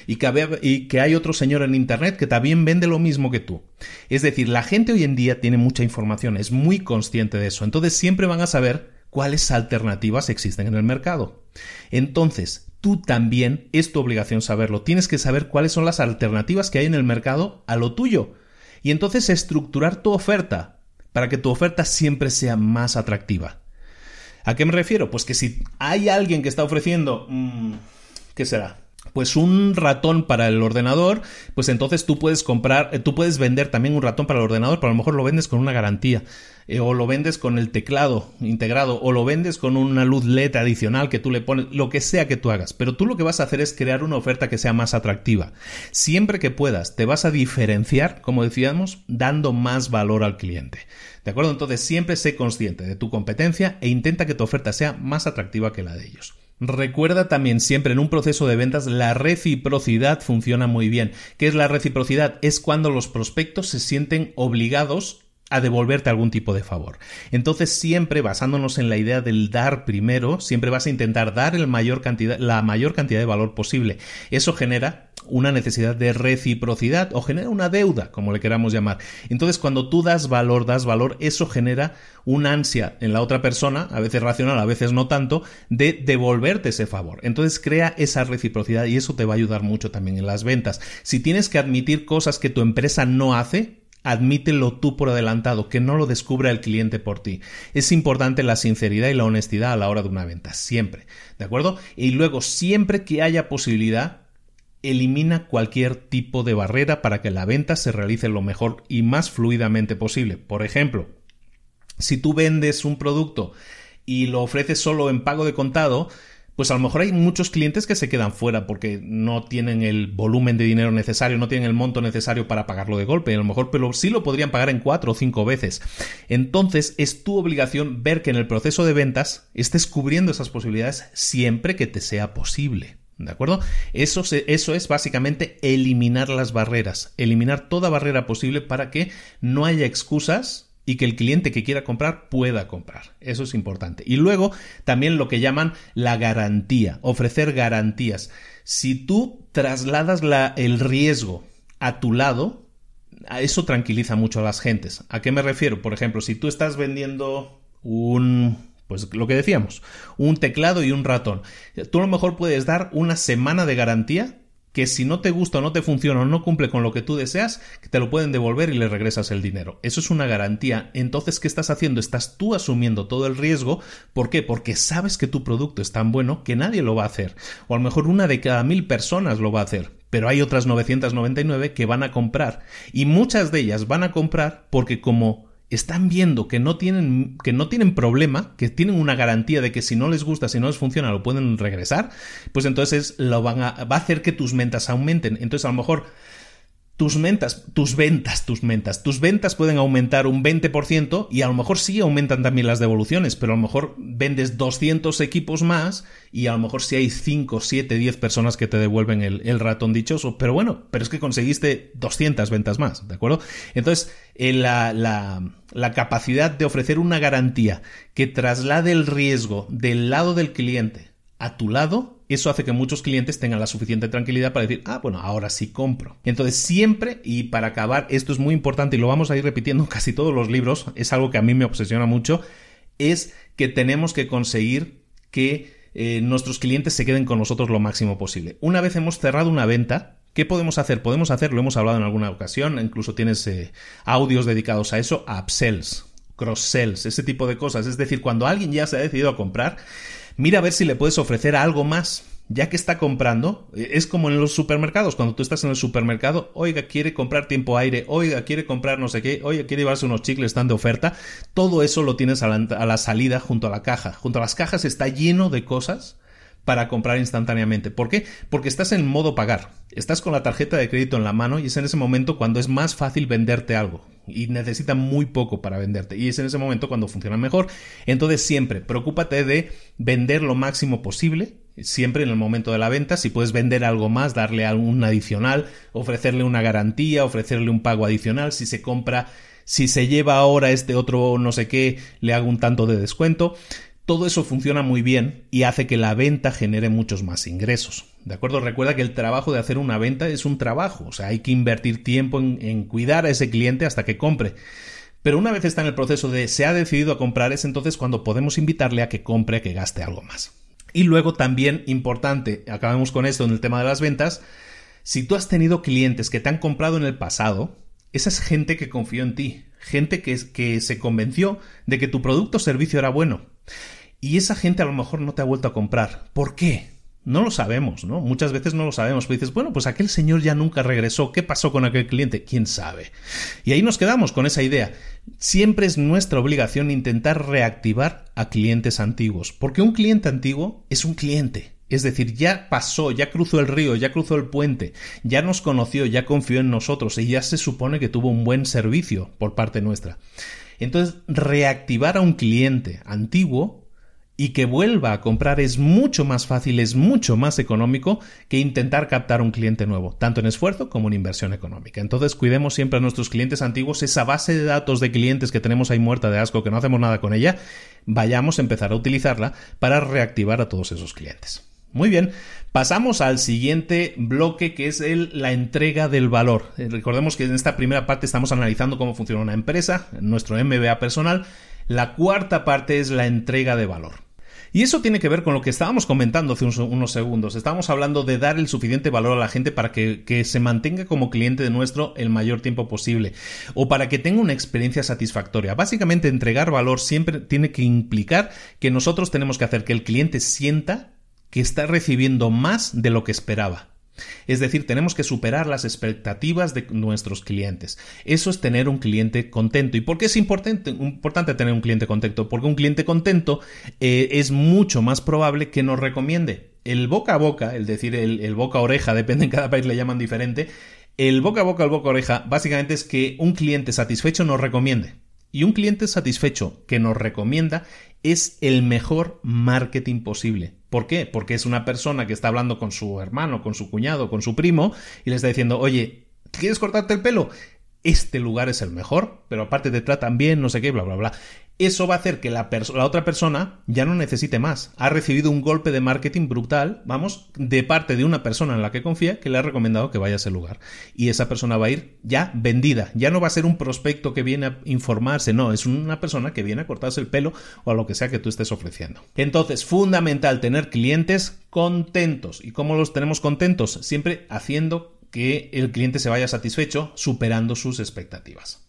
Y que, y que hay otro señor en Internet que también vende lo mismo que tú. Es decir, la gente hoy en día tiene mucha información, es muy consciente de eso. Entonces siempre van a saber cuáles alternativas existen en el mercado. Entonces, tú también es tu obligación saberlo. Tienes que saber cuáles son las alternativas que hay en el mercado a lo tuyo y entonces estructurar tu oferta para que tu oferta siempre sea más atractiva. ¿A qué me refiero? Pues que si hay alguien que está ofreciendo... Mm, ¿Qué será? Pues un ratón para el ordenador, pues entonces tú puedes comprar, eh, tú puedes vender también un ratón para el ordenador, pero a lo mejor lo vendes con una garantía, eh, o lo vendes con el teclado integrado, o lo vendes con una luz LED adicional que tú le pones, lo que sea que tú hagas, pero tú lo que vas a hacer es crear una oferta que sea más atractiva. Siempre que puedas, te vas a diferenciar, como decíamos, dando más valor al cliente. ¿De acuerdo? Entonces siempre sé consciente de tu competencia e intenta que tu oferta sea más atractiva que la de ellos. Recuerda también siempre en un proceso de ventas la reciprocidad funciona muy bien. ¿Qué es la reciprocidad? Es cuando los prospectos se sienten obligados a devolverte algún tipo de favor. Entonces, siempre basándonos en la idea del dar primero, siempre vas a intentar dar la mayor cantidad de valor posible. Eso genera una necesidad de reciprocidad o genera una deuda, como le queramos llamar. Entonces, cuando tú das valor, das valor, eso genera una ansia en la otra persona, a veces racional, a veces no tanto, de devolverte ese favor. Entonces, crea esa reciprocidad y eso te va a ayudar mucho también en las ventas. Si tienes que admitir cosas que tu empresa no hace, admítelo tú por adelantado, que no lo descubra el cliente por ti. Es importante la sinceridad y la honestidad a la hora de una venta, siempre. ¿De acuerdo? Y luego, siempre que haya posibilidad, elimina cualquier tipo de barrera para que la venta se realice lo mejor y más fluidamente posible. Por ejemplo, si tú vendes un producto y lo ofreces solo en pago de contado, pues a lo mejor hay muchos clientes que se quedan fuera porque no tienen el volumen de dinero necesario, no tienen el monto necesario para pagarlo de golpe, a lo mejor pero sí lo podrían pagar en cuatro o cinco veces. Entonces es tu obligación ver que en el proceso de ventas estés cubriendo esas posibilidades siempre que te sea posible. ¿De acuerdo? Eso, eso es básicamente eliminar las barreras, eliminar toda barrera posible para que no haya excusas y que el cliente que quiera comprar pueda comprar. Eso es importante. Y luego también lo que llaman la garantía, ofrecer garantías. Si tú trasladas la, el riesgo a tu lado, eso tranquiliza mucho a las gentes. ¿A qué me refiero? Por ejemplo, si tú estás vendiendo un pues lo que decíamos, un teclado y un ratón. Tú a lo mejor puedes dar una semana de garantía que si no te gusta o no te funciona o no cumple con lo que tú deseas, que te lo pueden devolver y le regresas el dinero. Eso es una garantía. Entonces, ¿qué estás haciendo? Estás tú asumiendo todo el riesgo. ¿Por qué? Porque sabes que tu producto es tan bueno que nadie lo va a hacer. O a lo mejor una de cada mil personas lo va a hacer. Pero hay otras 999 que van a comprar. Y muchas de ellas van a comprar porque como están viendo que no tienen que no tienen problema, que tienen una garantía de que si no les gusta, si no les funciona, lo pueden regresar, pues entonces lo van a va a hacer que tus ventas aumenten. Entonces a lo mejor tus ventas, tus ventas, tus ventas, tus ventas pueden aumentar un 20% y a lo mejor sí aumentan también las devoluciones, pero a lo mejor vendes 200 equipos más y a lo mejor sí hay 5, 7, 10 personas que te devuelven el, ratón dichoso, pero bueno, pero es que conseguiste 200 ventas más, ¿de acuerdo? Entonces, eh, la, capacidad de ofrecer una garantía que traslade el riesgo del lado del cliente a tu lado eso hace que muchos clientes tengan la suficiente tranquilidad para decir, ah, bueno, ahora sí compro. Entonces, siempre, y para acabar, esto es muy importante y lo vamos a ir repitiendo en casi todos los libros, es algo que a mí me obsesiona mucho, es que tenemos que conseguir que eh, nuestros clientes se queden con nosotros lo máximo posible. Una vez hemos cerrado una venta, ¿Qué podemos hacer? Podemos hacer, lo hemos hablado en alguna ocasión, incluso tienes eh, audios dedicados a eso, upsells, cross-sells, ese tipo de cosas. Es decir, cuando alguien ya se ha decidido a comprar, mira a ver si le puedes ofrecer algo más. Ya que está comprando, eh, es como en los supermercados, cuando tú estás en el supermercado, oiga, quiere comprar tiempo aire, oiga, quiere comprar no sé qué, oiga, quiere llevarse unos chicles, están de oferta, todo eso lo tienes a la, a la salida junto a la caja. Junto a las cajas está lleno de cosas para comprar instantáneamente. ¿Por qué? Porque estás en modo pagar. Estás con la tarjeta de crédito en la mano y es en ese momento cuando es más fácil venderte algo. Y necesita muy poco para venderte. Y es en ese momento cuando funciona mejor. Entonces siempre, preocúpate de vender lo máximo posible. Siempre en el momento de la venta, si puedes vender algo más, darle algún adicional, ofrecerle una garantía, ofrecerle un pago adicional, si se compra, si se lleva ahora este otro no sé qué, le hago un tanto de descuento. Todo eso funciona muy bien y hace que la venta genere muchos más ingresos. ¿De acuerdo? Recuerda que el trabajo de hacer una venta es un trabajo, o sea, hay que invertir tiempo en, cuidar a ese cliente hasta que compre. Pero una vez está en el proceso de se ha decidido a comprar, es entonces cuando podemos invitarle a que compre, a que gaste algo más. Y luego también importante, acabemos con esto en el tema de las ventas, si tú has tenido clientes que te han comprado en el pasado, esa es gente que confió en ti, gente que, que se convenció de que tu producto o servicio era bueno. Y esa gente a lo mejor no te ha vuelto a comprar. ¿Por qué? No lo sabemos, ¿no? Muchas veces no lo sabemos. Pues dices, bueno, pues aquel señor ya nunca regresó. ¿Qué pasó con aquel cliente? ¿Quién sabe? Y ahí nos quedamos con esa idea. Siempre es nuestra obligación intentar reactivar a clientes antiguos. Porque un cliente antiguo es un cliente. Es decir, ya pasó, ya cruzó el río, ya cruzó el puente, ya nos conoció, ya confió en nosotros y ya se supone que tuvo un buen servicio por parte nuestra. Entonces, reactivar a un cliente antiguo y que vuelva a comprar es mucho más fácil, es mucho más económico que intentar captar un cliente nuevo, tanto en esfuerzo como en inversión económica. Entonces, cuidemos siempre a nuestros clientes antiguos, esa base de datos de clientes que tenemos ahí muerta de asco, que no hacemos nada con ella, vayamos a empezar a utilizarla para reactivar a todos esos clientes. Muy bien, pasamos al siguiente bloque que es el, la entrega del valor. Eh, recordemos que en esta primera parte estamos analizando cómo funciona una empresa, nuestro MBA personal. La cuarta parte es la entrega de valor. Y eso tiene que ver con lo que estábamos comentando hace unos, segundos. Estábamos hablando de dar el suficiente valor a la gente para que, que, se mantenga como cliente de nuestro el mayor tiempo posible o para que tenga una experiencia satisfactoria. Básicamente entregar valor siempre tiene que implicar que nosotros tenemos que hacer que el cliente sienta que está recibiendo más de lo que esperaba. Es decir, tenemos que superar las expectativas de nuestros clientes. Eso es tener un cliente contento. ¿Y por qué es importante, tener un cliente contento? Porque un cliente contento eh, es mucho más probable que nos recomiende. El boca a boca, es decir, el, boca a oreja, depende en cada país le llaman diferente. El boca a boca, el boca a oreja, básicamente es que un cliente satisfecho nos recomiende. Y un cliente satisfecho que nos recomienda es el mejor marketing posible. ¿Por qué? Porque es una persona que está hablando con su hermano, con su cuñado, con su primo y le está diciendo, oye, ¿quieres cortarte el pelo? Este lugar es el mejor, pero aparte te tratan bien, no sé qué, bla, bla, bla eso va a hacer que la, otra persona ya no necesite más. Ha recibido un golpe de marketing brutal, vamos, de parte de una persona en la que confía que le ha recomendado que vaya a ese lugar. Y esa persona va a ir ya vendida. Ya no va a ser un prospecto que viene a informarse, no, es una persona que viene a cortarse el pelo o a lo que sea que tú estés ofreciendo. Entonces, fundamental tener clientes contentos. ¿Y cómo los tenemos contentos? Siempre haciendo que el cliente se vaya satisfecho, superando sus expectativas.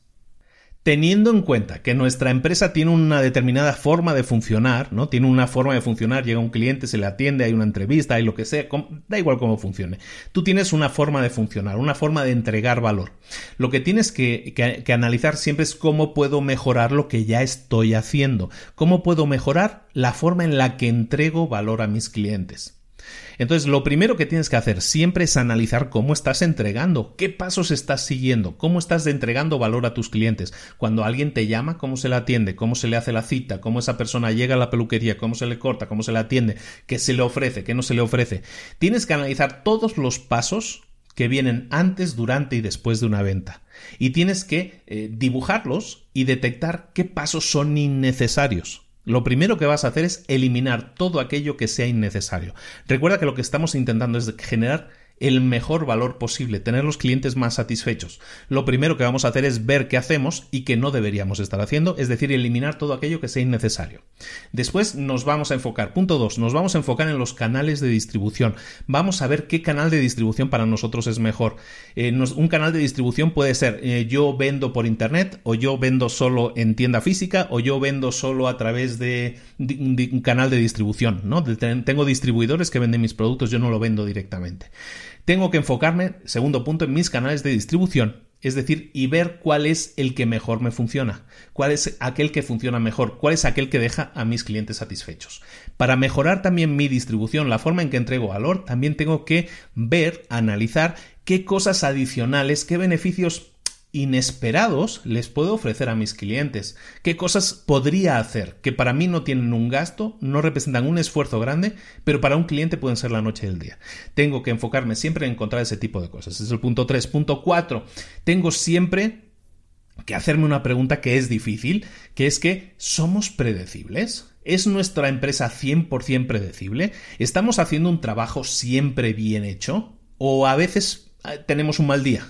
Teniendo en cuenta que nuestra empresa tiene una determinada forma de funcionar, ¿no? Tiene una forma de funcionar, llega un cliente, se le atiende, hay una entrevista, hay lo que sea, da igual cómo funcione. Tú tienes una forma de funcionar, una forma de entregar valor. Lo que tienes que, que analizar siempre es cómo puedo mejorar lo que ya estoy haciendo, cómo puedo mejorar la forma en la que entrego valor a mis clientes. Entonces, lo primero que tienes que hacer siempre es analizar cómo estás entregando, qué pasos estás siguiendo, cómo estás entregando valor a tus clientes. Cuando alguien te llama, cómo se le atiende, cómo se le hace la cita, cómo esa persona llega a la peluquería, cómo se le corta, cómo se le atiende, qué se le ofrece, qué no se le ofrece. Tienes que analizar todos los pasos que vienen antes, durante y después de una venta. Y tienes que eh, dibujarlos y detectar qué pasos son innecesarios. Lo primero que vas a hacer es eliminar todo aquello que sea innecesario. Recuerda que lo que estamos intentando es generar el mejor valor posible, tener los clientes más satisfechos. Lo primero que vamos a hacer es ver qué hacemos y qué no deberíamos estar haciendo, es decir, eliminar todo aquello que sea innecesario. Después nos vamos a enfocar, punto 2, nos vamos a enfocar en los canales de distribución. Vamos a ver qué canal de distribución para nosotros es mejor. Eh, un canal de distribución puede ser eh, yo vendo por internet o yo vendo solo en tienda física o yo vendo solo a través de, un canal de distribución, ¿no? tengo distribuidores que venden mis productos, yo no lo vendo directamente. Tengo que enfocarme, segundo punto, en mis canales de distribución, es decir, y ver cuál es el que mejor me funciona, cuál es aquel que funciona mejor, cuál es aquel que deja a mis clientes satisfechos. Para mejorar también mi distribución, la forma en que entrego valor, también tengo que ver, analizar qué cosas adicionales, qué beneficios inesperados les puedo ofrecer a mis clientes? ¿Qué cosas podría hacer que para mí no tienen un gasto, no representan un esfuerzo grande, pero para un cliente pueden ser la noche del día? Tengo que enfocarme siempre en encontrar ese tipo de cosas. Es el punto 3. Punto 4. Tengo siempre que hacerme una pregunta que es difícil, que es que ¿somos predecibles? ¿Es nuestra empresa 100% predecible? ¿Estamos haciendo un trabajo siempre bien hecho? ¿O a veces eh, tenemos un mal día?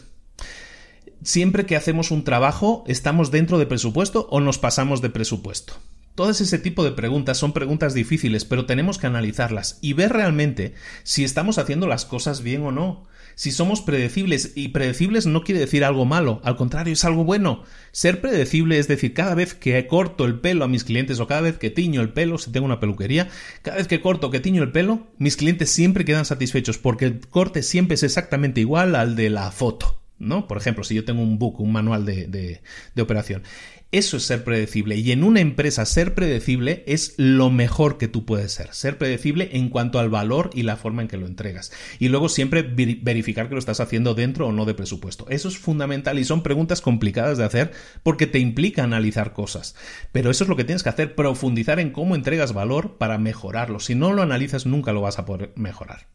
Siempre que hacemos un trabajo, ¿estamos dentro de presupuesto o nos pasamos de presupuesto? Todas ese tipo de preguntas son preguntas difíciles, pero tenemos que analizarlas y ver realmente si estamos haciendo las cosas bien o no. Si somos predecibles, y predecibles no quiere decir algo malo, al contrario, es algo bueno. Ser predecible es decir, cada vez que corto el pelo a mis clientes o cada vez que tiño el pelo, si tengo una peluquería, cada vez que corto que tiño el pelo, mis clientes siempre quedan satisfechos porque el corte siempre es exactamente igual al de la foto. ¿No? Por ejemplo, si yo tengo un book, un manual de, de, operación. Eso es ser predecible. Y en una empresa ser predecible es lo mejor que tú puedes ser. Ser predecible en cuanto al valor y la forma en que lo entregas. Y luego siempre verificar que lo estás haciendo dentro o no de presupuesto. Eso es fundamental y son preguntas complicadas de hacer porque te implica analizar cosas. Pero eso es lo que tienes que hacer, profundizar en cómo entregas valor para mejorarlo. Si no lo analizas nunca lo vas a poder mejorar.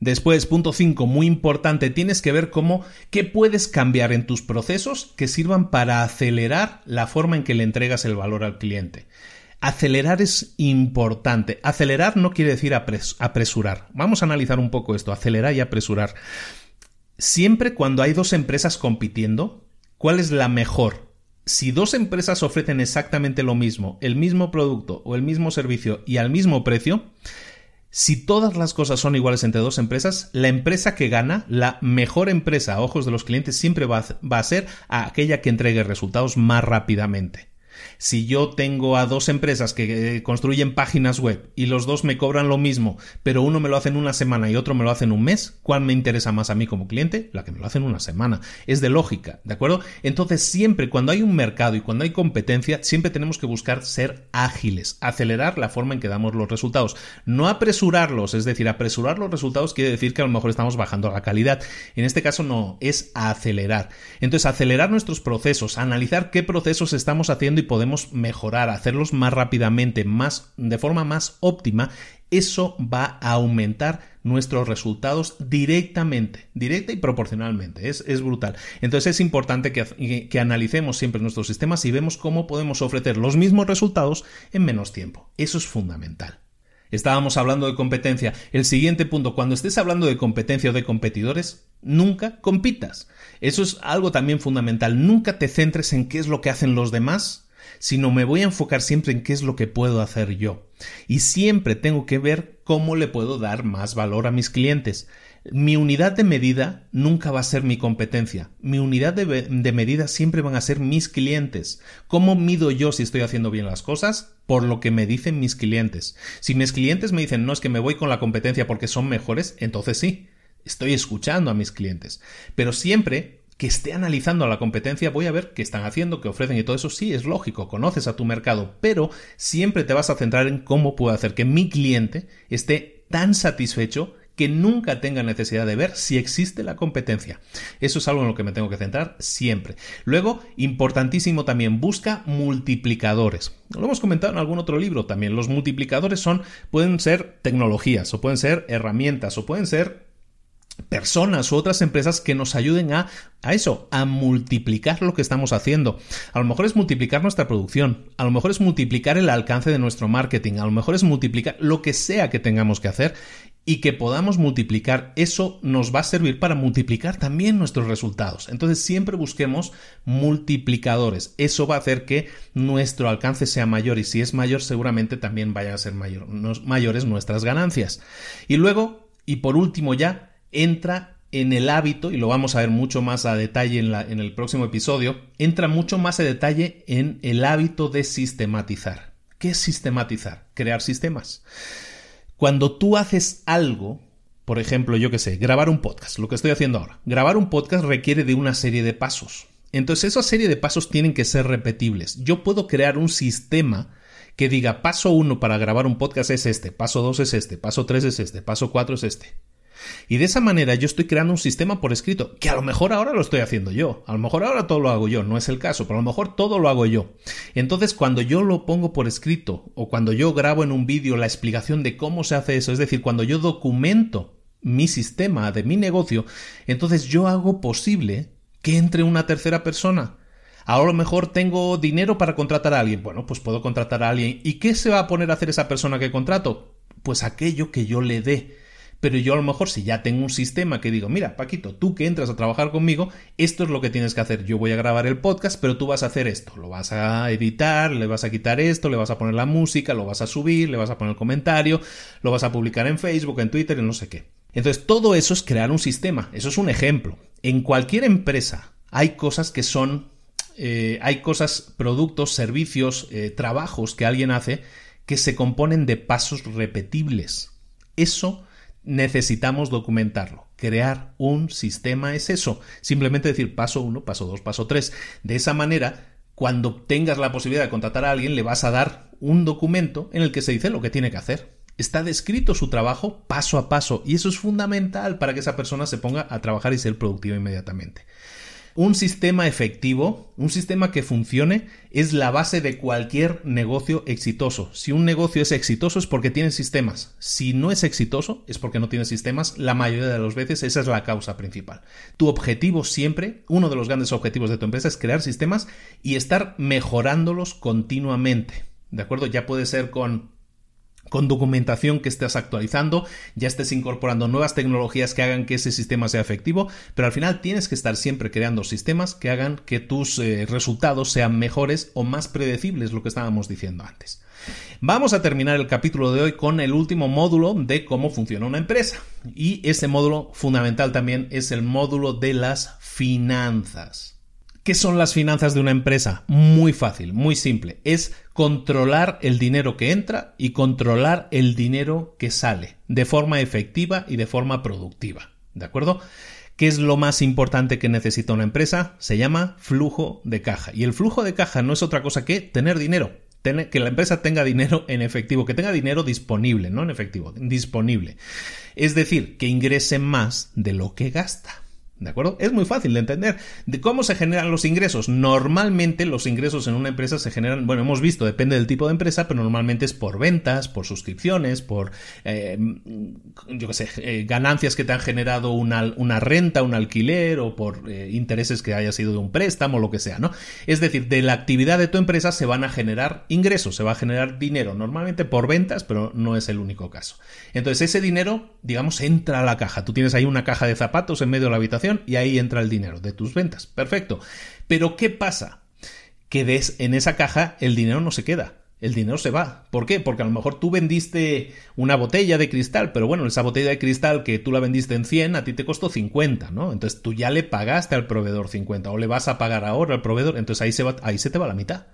Después, punto 5, muy importante, tienes que ver cómo, qué puedes cambiar en tus procesos que sirvan para acelerar la forma en que le entregas el valor al cliente. Acelerar es importante. Acelerar no quiere decir apresurar. Vamos a analizar un poco esto, acelerar y apresurar. Siempre cuando hay dos empresas compitiendo, ¿cuál es la mejor? Si dos empresas ofrecen exactamente lo mismo, el mismo producto o el mismo servicio y al mismo precio, si todas las cosas son iguales entre dos empresas, la empresa que gana, la mejor empresa a ojos de los clientes, siempre va a, ser aquella que entregue resultados más rápidamente. Si yo tengo a dos empresas que eh, construyen páginas web y los dos me cobran lo mismo, pero uno me lo hace en una semana y otro me lo hace en un mes, ¿cuál me interesa más a mí como cliente? La que me lo hace en una semana. Es de lógica, ¿de acuerdo? Entonces siempre cuando hay un mercado y cuando hay competencia, siempre tenemos que buscar ser ágiles, acelerar la forma en que damos los resultados, no apresurarlos, es decir, apresurar los resultados quiere decir que a lo mejor estamos bajando la calidad. En este caso no, es acelerar. Entonces, acelerar nuestros procesos, analizar qué procesos estamos haciendo y podemos mejorar, hacerlos más rápidamente, más, de forma más óptima, eso va a aumentar nuestros resultados directamente, directa y proporcionalmente. Es, es brutal. Entonces es importante que, que, analicemos siempre nuestros sistemas y vemos cómo podemos ofrecer los mismos resultados en menos tiempo. Eso es fundamental. Estábamos hablando de competencia. El siguiente punto, cuando estés hablando de competencia o de competidores, nunca compitas. Eso es algo también fundamental. Nunca te centres en qué es lo que hacen los demás, sino me voy a enfocar siempre en qué es lo que puedo hacer yo. Y siempre tengo que ver cómo le puedo dar más valor a mis clientes. Mi unidad de medida nunca va a ser mi competencia. Mi unidad de, de, medida siempre van a ser mis clientes. ¿Cómo mido yo si estoy haciendo bien las cosas? Por lo que me dicen mis clientes. Si mis clientes me dicen no es que me voy con la competencia porque son mejores, entonces sí. Estoy escuchando a mis clientes. Pero siempre que esté analizando a la competencia, voy a ver qué están haciendo, qué ofrecen y todo eso. Sí, es lógico, conoces a tu mercado, pero siempre te vas a centrar en cómo puedo hacer que mi cliente esté tan satisfecho que nunca tenga necesidad de ver si existe la competencia. Eso es algo en lo que me tengo que centrar siempre. Luego, importantísimo también, busca multiplicadores. Lo hemos comentado en algún otro libro también. Los multiplicadores son, pueden ser tecnologías, o pueden ser herramientas, o pueden ser personas u otras empresas que nos ayuden a, a eso, a multiplicar lo que estamos haciendo. A lo mejor es multiplicar nuestra producción, a lo mejor es multiplicar el alcance de nuestro marketing, a lo mejor es multiplicar lo que sea que tengamos que hacer y que podamos multiplicar, eso nos va a servir para multiplicar también nuestros resultados. Entonces siempre busquemos multiplicadores. Eso va a hacer que nuestro alcance sea mayor y si es mayor seguramente también vayan a ser mayor, mayores nuestras ganancias. Y luego, y por último ya, entra en el hábito, y lo vamos a ver mucho más a detalle en, la, en el próximo episodio, entra mucho más a detalle en el hábito de sistematizar. ¿Qué es sistematizar? Crear sistemas. Cuando tú haces algo, por ejemplo, yo qué sé, grabar un podcast, lo que estoy haciendo ahora, grabar un podcast requiere de una serie de pasos. Entonces, esa serie de pasos tienen que ser repetibles. Yo puedo crear un sistema que diga paso 1 para grabar un podcast es este, paso 2 es este, paso 3 es este, paso 4 es este. Y de esa manera yo estoy creando un sistema por escrito, que a lo mejor ahora lo estoy haciendo yo, a lo mejor ahora todo lo hago yo, no es el caso, pero a lo mejor todo lo hago yo. Entonces cuando yo lo pongo por escrito o cuando yo grabo en un vídeo la explicación de cómo se hace eso, es decir, cuando yo documento mi sistema de mi negocio, entonces yo hago posible que entre una tercera persona. Ahora a lo mejor tengo dinero para contratar a alguien. Bueno, pues puedo contratar a alguien. ¿Y qué se va a poner a hacer esa persona que contrato? Pues aquello que yo le dé pero yo a lo mejor si ya tengo un sistema que digo, mira, Paquito, tú que entras a trabajar conmigo, esto es lo que tienes que hacer. Yo voy a grabar el podcast, pero tú vas a hacer esto. Lo vas a editar, le vas a quitar esto, le vas a poner la música, lo vas a subir, le vas a poner el comentario, lo vas a publicar en Facebook, en Twitter, en no sé qué. Entonces, todo eso es crear un sistema. Eso es un ejemplo. En cualquier empresa hay cosas que son, eh, hay cosas, productos, servicios, eh, trabajos que alguien hace que se componen de pasos repetibles. Eso necesitamos documentarlo. Crear un sistema es eso. Simplemente decir paso 1, paso 2, paso 3. De esa manera, cuando tengas la posibilidad de contratar a alguien, le vas a dar un documento en el que se dice lo que tiene que hacer. Está descrito su trabajo paso a paso y eso es fundamental para que esa persona se ponga a trabajar y ser productiva inmediatamente. Un sistema efectivo, un sistema que funcione, es la base de cualquier negocio exitoso. Si un negocio es exitoso es porque tiene sistemas. Si no es exitoso es porque no tiene sistemas. La mayoría de las veces esa es la causa principal. Tu objetivo siempre, uno de los grandes objetivos de tu empresa es crear sistemas y estar mejorándolos continuamente. ¿De acuerdo? Ya puede ser con con documentación que estés actualizando, ya estés incorporando nuevas tecnologías que hagan que ese sistema sea efectivo, pero al final tienes que estar siempre creando sistemas que hagan que tus eh, resultados sean mejores o más predecibles, lo que estábamos diciendo antes. Vamos a terminar el capítulo de hoy con el último módulo de cómo funciona una empresa. Y ese módulo fundamental también es el módulo de las finanzas. ¿Qué son las finanzas de una empresa? Muy fácil, muy simple. Es controlar el dinero que entra y controlar el dinero que sale de forma efectiva y de forma productiva. ¿De acuerdo? ¿Qué es lo más importante que necesita una empresa? Se llama flujo de caja. Y el flujo de caja no es otra cosa que tener dinero. Que la empresa tenga dinero en efectivo, que tenga dinero disponible, no en efectivo, disponible. Es decir, que ingrese más de lo que gasta. ¿De acuerdo? Es muy fácil de entender. ¿De cómo se generan los ingresos? Normalmente los ingresos en una empresa se generan, bueno, hemos visto, depende del tipo de empresa, pero normalmente es por ventas, por suscripciones, por, eh, yo qué sé, eh, ganancias que te han generado una, una, renta, un alquiler o por eh, intereses que haya sido de un préstamo, lo que sea, ¿no? Es decir, de la actividad de tu empresa se van a generar ingresos, se va a generar dinero, normalmente por ventas, pero no es el único caso. Entonces ese dinero, digamos, entra a la caja. Tú tienes ahí una caja de zapatos en medio de la habitación y ahí entra el dinero de tus ventas. Perfecto. Pero ¿qué pasa? Que des, en esa caja el dinero no se queda. El dinero se va. ¿Por qué? Porque a lo mejor tú vendiste una botella de cristal, pero bueno, esa botella de cristal que tú la vendiste en 100, a ti te costó 50, ¿no? Entonces tú ya le pagaste al proveedor 50 o le vas a pagar ahora al proveedor, entonces ahí se, ahí se te va la mitad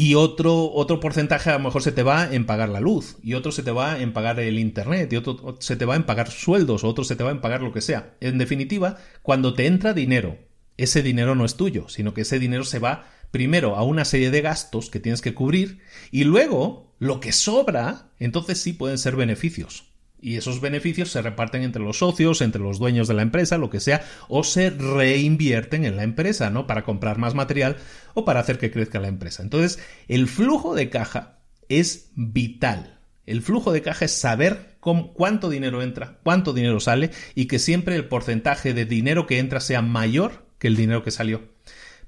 y otro, otro porcentaje a lo mejor se te va en pagar la luz, y otro se te va en pagar el internet, y otro se te va en pagar sueldos, o otro se te va en pagar lo que sea. En definitiva, cuando te entra dinero, ese dinero no es tuyo, sino que ese dinero se va primero a una serie de gastos que tienes que cubrir, y luego lo que sobra, entonces sí pueden ser beneficios y esos beneficios se reparten entre los socios, entre los dueños de la empresa, lo que sea, o se reinvierten en la empresa, ¿no? Para comprar más material o para hacer que crezca la empresa. Entonces, el flujo de caja es vital. El flujo de caja es saber cuánto dinero entra, cuánto dinero sale y que siempre el porcentaje de dinero que entra sea mayor que el dinero que salió.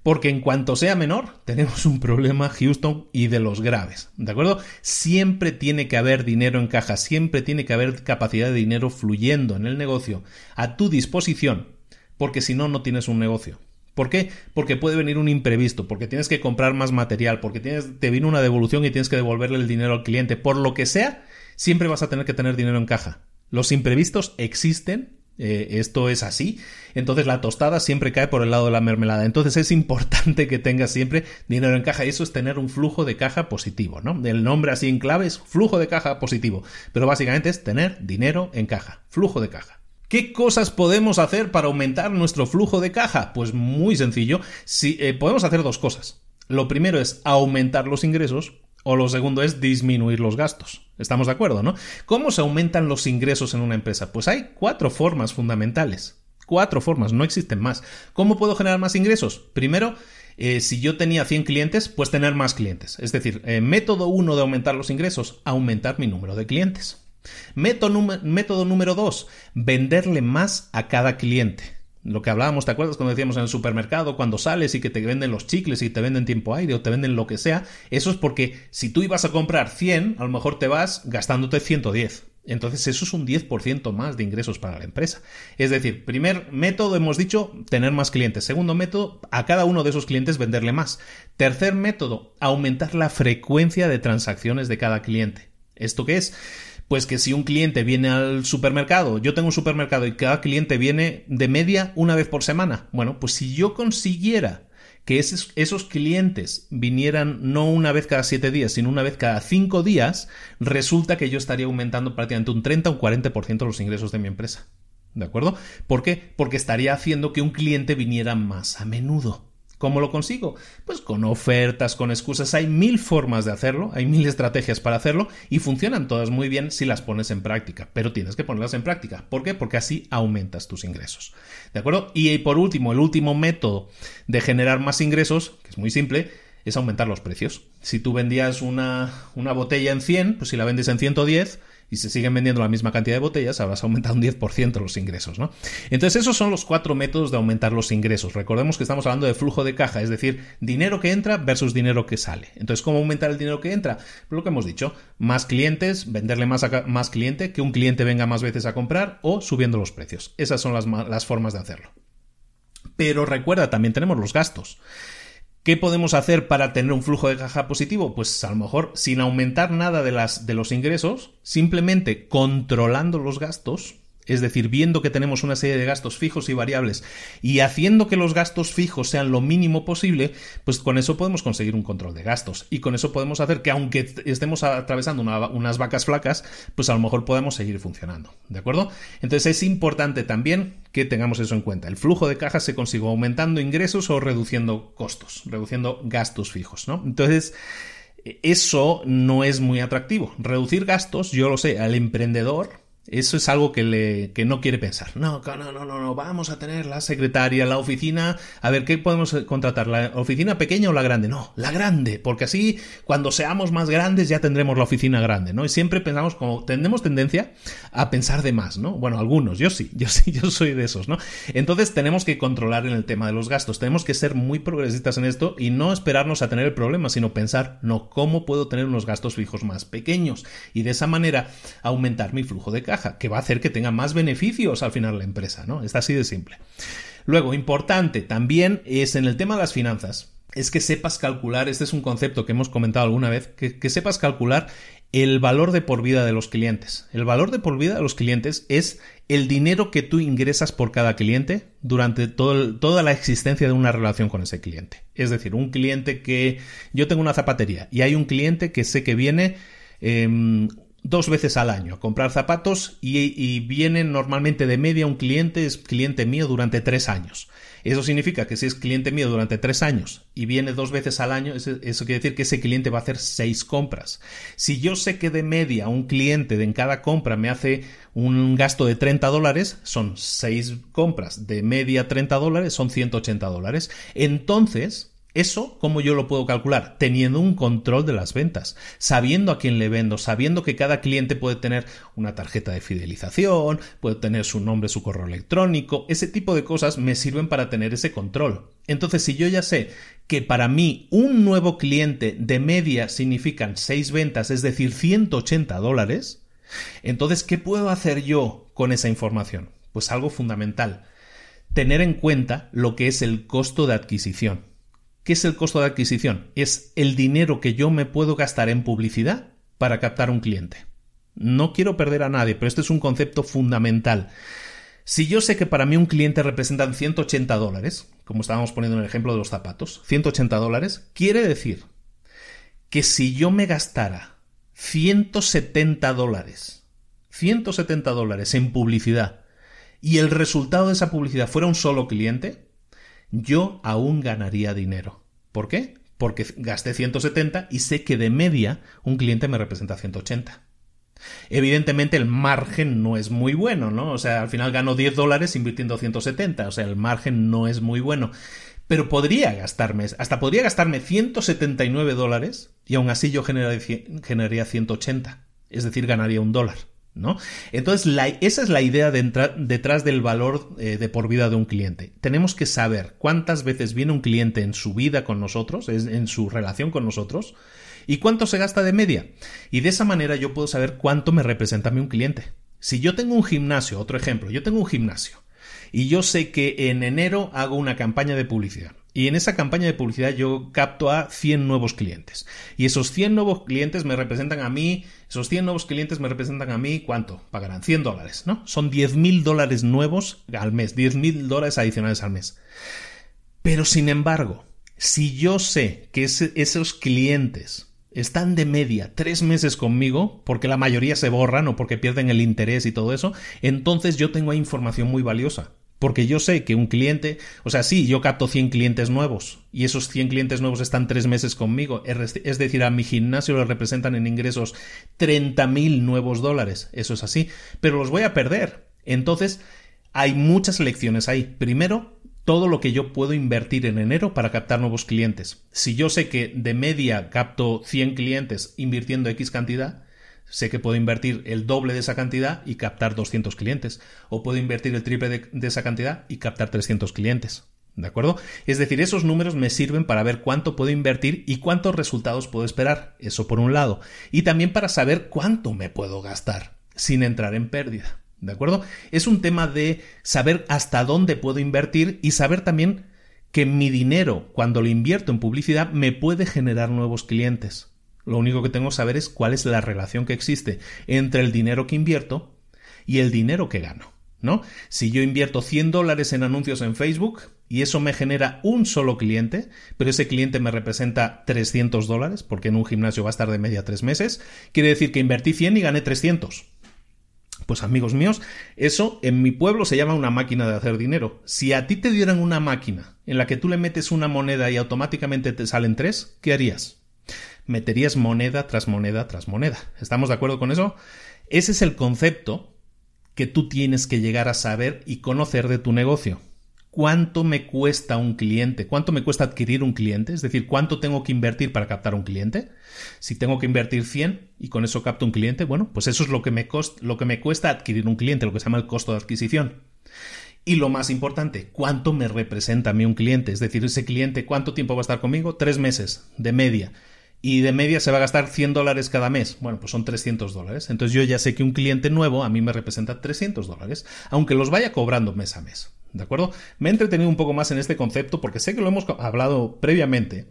Porque en cuanto sea menor, tenemos un problema Houston y de los graves. ¿De acuerdo? Siempre tiene que haber dinero en caja, siempre tiene que haber capacidad de dinero fluyendo en el negocio a tu disposición, porque si no, no tienes un negocio. ¿Por qué? Porque puede venir un imprevisto, porque tienes que comprar más material, porque tienes, te viene una devolución y tienes que devolverle el dinero al cliente. Por lo que sea, siempre vas a tener que tener dinero en caja. Los imprevistos existen eh, esto es así. Entonces la tostada siempre cae por el lado de la mermelada. Entonces es importante que tengas siempre dinero en caja. Eso es tener un flujo de caja positivo, ¿no? El nombre así en clave es flujo de caja positivo. Pero básicamente es tener dinero en caja. Flujo de caja. ¿Qué cosas podemos hacer para aumentar nuestro flujo de caja? Pues muy sencillo. Si, eh, podemos hacer dos cosas. Lo primero es aumentar los ingresos o lo segundo es disminuir los gastos. Estamos de acuerdo, ¿no? ¿Cómo se aumentan los ingresos en una empresa? Pues hay cuatro formas fundamentales. Cuatro formas, no existen más. ¿Cómo puedo generar más ingresos? Primero, eh, si yo tenía 100 clientes, pues tener más clientes. Es decir, eh, método uno de aumentar los ingresos, aumentar mi número de clientes. método número dos, venderle más a cada cliente. Lo que hablábamos, ¿te acuerdas cuando decíamos en el supermercado, cuando sales y que te venden los chicles y te venden tiempo aire o te venden lo que sea? Eso es porque si tú ibas a comprar 100, a lo mejor te vas gastándote 110. Entonces eso es un 10% más de ingresos para la empresa. Es decir, primer método hemos dicho tener más clientes. Segundo método, a cada uno de esos clientes venderle más. Tercer método, aumentar la frecuencia de transacciones de cada cliente. ¿Esto qué es? Pues que si un cliente viene al supermercado, yo tengo un supermercado y cada cliente viene de media una vez por semana. Bueno, pues si yo consiguiera que esos, clientes vinieran no una vez cada siete días, sino una vez cada cinco días, resulta que yo estaría aumentando prácticamente un 30 o un 40% los ingresos de mi empresa. ¿De acuerdo? ¿Por qué? Porque estaría haciendo que un cliente viniera más a menudo. ¿Cómo lo consigo? Pues con ofertas, con excusas. Hay mil formas de hacerlo, hay mil estrategias para hacerlo y funcionan todas muy bien si las pones en práctica, pero tienes que ponerlas en práctica. ¿Por qué? Porque así aumentas tus ingresos. ¿De acuerdo? Y por último, el último método de generar más ingresos, que es muy simple, es aumentar los precios. Si tú vendías una, una botella en 100, pues si la vendes en 110, y se siguen vendiendo la misma cantidad de botellas, habrás aumentado un 10% los ingresos, ¿no? Entonces, esos son los cuatro métodos de aumentar los ingresos. Recordemos que estamos hablando de flujo de caja, es decir, dinero que entra versus dinero que sale. Entonces, ¿cómo aumentar el dinero que entra? Lo que hemos dicho, más clientes, venderle más a más cliente, que un cliente venga más veces a comprar o subiendo los precios. Esas son las, las formas de hacerlo. Pero recuerda, también tenemos los gastos. ¿Qué podemos hacer para tener un flujo de caja positivo? Pues a lo mejor sin aumentar nada de, las, de los ingresos, simplemente controlando los gastos, es decir, viendo que tenemos una serie de gastos fijos y variables y haciendo que los gastos fijos sean lo mínimo posible, pues con eso podemos conseguir un control de gastos. Y con eso podemos hacer que aunque estemos atravesando unas vacas flacas, pues a lo mejor podemos seguir funcionando. ¿De acuerdo? Entonces es importante también que tengamos eso en cuenta. El flujo de caja se consigue aumentando ingresos o reduciendo costos, reduciendo gastos fijos, ¿no? Entonces, eso no es muy atractivo. Reducir gastos, yo lo sé, al emprendedor eso es algo que, le, que no quiere pensar. No, no, no, no, no, vamos a tener la secretaria, la oficina. A ver, ¿qué podemos contratar? ¿La oficina pequeña o la grande? No, la grande, porque así cuando seamos más grandes ya tendremos la oficina grande, ¿no? Y siempre pensamos como, tenemos tendencia a pensar de más, ¿no? Bueno, algunos, yo sí, yo sí, yo soy de esos, ¿no? Entonces tenemos que controlar en el tema de los gastos, tenemos que ser muy progresistas en esto y no esperarnos a tener el problema, sino pensar, no, ¿cómo puedo tener unos gastos fijos más pequeños? Y de esa manera aumentar mi flujo de que va a hacer que tenga más beneficios al final la empresa, ¿no? Está así de simple. Luego, importante también es en el tema de las finanzas, es que sepas calcular, este es un concepto que hemos comentado alguna vez, que, sepas calcular el valor de por vida de los clientes. El valor de por vida de los clientes es el dinero que tú ingresas por cada cliente durante toda la existencia de una relación con ese cliente. Es decir, un cliente que yo tengo una zapatería y hay un cliente que sé que viene em, dos veces al año a comprar zapatos y, viene normalmente de media un cliente, es cliente mío durante tres años. Eso significa que si es cliente mío durante tres años y viene dos veces al año, eso, quiere decir que ese cliente va a hacer seis compras. Si yo sé que de media un cliente en cada compra me hace un gasto de 30 dólares, son seis compras de media 30 dólares, son 180 dólares. Entonces, eso, ¿cómo yo lo puedo calcular? Teniendo un control de las ventas, sabiendo a quién le vendo, sabiendo que cada cliente puede tener una tarjeta de fidelización, puede tener su nombre, su correo electrónico, ese tipo de cosas me sirven para tener ese control. Entonces, si yo ya sé que para mí un nuevo cliente de media significan 6 ventas, es decir, 180 dólares, entonces, ¿qué puedo hacer yo con esa información? Pues algo fundamental, tener en cuenta lo que es el costo de adquisición. ¿Qué es el costo de adquisición? Es el dinero que yo me puedo gastar en publicidad para captar un cliente. No quiero perder a nadie, pero este es un concepto fundamental. Si yo sé que para mí un cliente representa 180 dólares, como estábamos poniendo en el ejemplo de los zapatos, 180 dólares, quiere decir que si yo me gastara 170 dólares, 170 dólares en publicidad, y el resultado de esa publicidad fuera un solo cliente, yo aún ganaría dinero. ¿Por qué? Porque gasté 170 y sé que de media un cliente me representa 180. Evidentemente el margen no es muy bueno, ¿no? O sea, al final gano 10 dólares invirtiendo 170, o sea, el margen no es muy bueno. Pero podría gastarme, hasta podría gastarme 179 dólares y aún así yo generaría 180, es decir, ganaría un dólar. ¿No? Entonces, esa es la idea detrás del valor eh, de por vida de un cliente. Tenemos que saber cuántas veces viene un cliente en su vida con nosotros, en su relación con nosotros, ¿Y cuánto se gasta de media? Y de esa manera yo puedo saber cuánto me representa a mí un cliente. Si yo tengo un gimnasio, otro ejemplo, yo tengo un gimnasio y yo sé que en enero hago una campaña de publicidad. Y en esa campaña de publicidad yo capto a 100 nuevos clientes. Y esos 100 nuevos clientes me representan a mí, esos 100 nuevos clientes me representan a mí, ¿cuánto? Pagarán 100 dólares, ¿no? Son 10 mil dólares nuevos al mes, 10 mil dólares adicionales al mes. Pero sin embargo, si yo sé que esos clientes están de media tres meses conmigo, porque la mayoría se borran o porque pierden el interés y todo eso, entonces yo tengo información muy valiosa. Porque yo sé que un cliente, o sea, sí, yo capto 100 clientes nuevos y esos 100 clientes nuevos están tres meses conmigo. Es decir, a mi gimnasio le representan en ingresos 30.000 nuevos dólares. Eso es así. Pero los voy a perder. Entonces, hay muchas lecciones ahí. Primero, todo lo que yo puedo invertir en enero para captar nuevos clientes. Si yo sé que de media capto 100 clientes invirtiendo X cantidad, sé que puedo invertir el doble de esa cantidad y captar 200 clientes. O puedo invertir el triple de, esa cantidad y captar 300 clientes. ¿De acuerdo? Es decir, esos números me sirven para ver cuánto puedo invertir y cuántos resultados puedo esperar. Eso por un lado. Y también para saber cuánto me puedo gastar sin entrar en pérdida. ¿De acuerdo? Es un tema de saber hasta dónde puedo invertir y saber también que mi dinero, cuando lo invierto en publicidad, me puede generar nuevos clientes. Lo único que tengo que saber es cuál es la relación que existe entre el dinero que invierto y el dinero que gano. ¿No? Si yo invierto 100 dólares en anuncios en Facebook y eso me genera un solo cliente, pero ese cliente me representa 300 dólares, porque en un gimnasio va a estar de media tres meses, quiere decir que invertí 100 y gané 300. Pues amigos míos, eso en mi pueblo se llama una máquina de hacer dinero. Si a ti te dieran una máquina en la que tú le metes una moneda y automáticamente te salen tres, ¿qué harías? Meterías moneda tras moneda tras moneda. ¿Estamos de acuerdo con eso? Ese es el concepto que tú tienes que llegar a saber y conocer de tu negocio. ¿Cuánto me cuesta un cliente? ¿Cuánto me cuesta adquirir un cliente? Es decir, ¿cuánto tengo que invertir para captar un cliente? Si tengo que invertir 100 y con eso capto un cliente, bueno, pues eso es lo que me, lo que me cuesta adquirir un cliente, lo que se llama el costo de adquisición. Y lo más importante, ¿cuánto me representa a mí un cliente? Es decir, ese cliente, ¿cuánto tiempo va a estar conmigo? Tres meses, de media y de media se va a gastar 100 dólares cada mes. Bueno, pues son 300 dólares. Entonces yo ya sé que un cliente nuevo a mí me representa 300 dólares, aunque los vaya cobrando mes a mes. ¿De acuerdo? Me he entretenido un poco más en este concepto porque sé que lo hemos hablado previamente,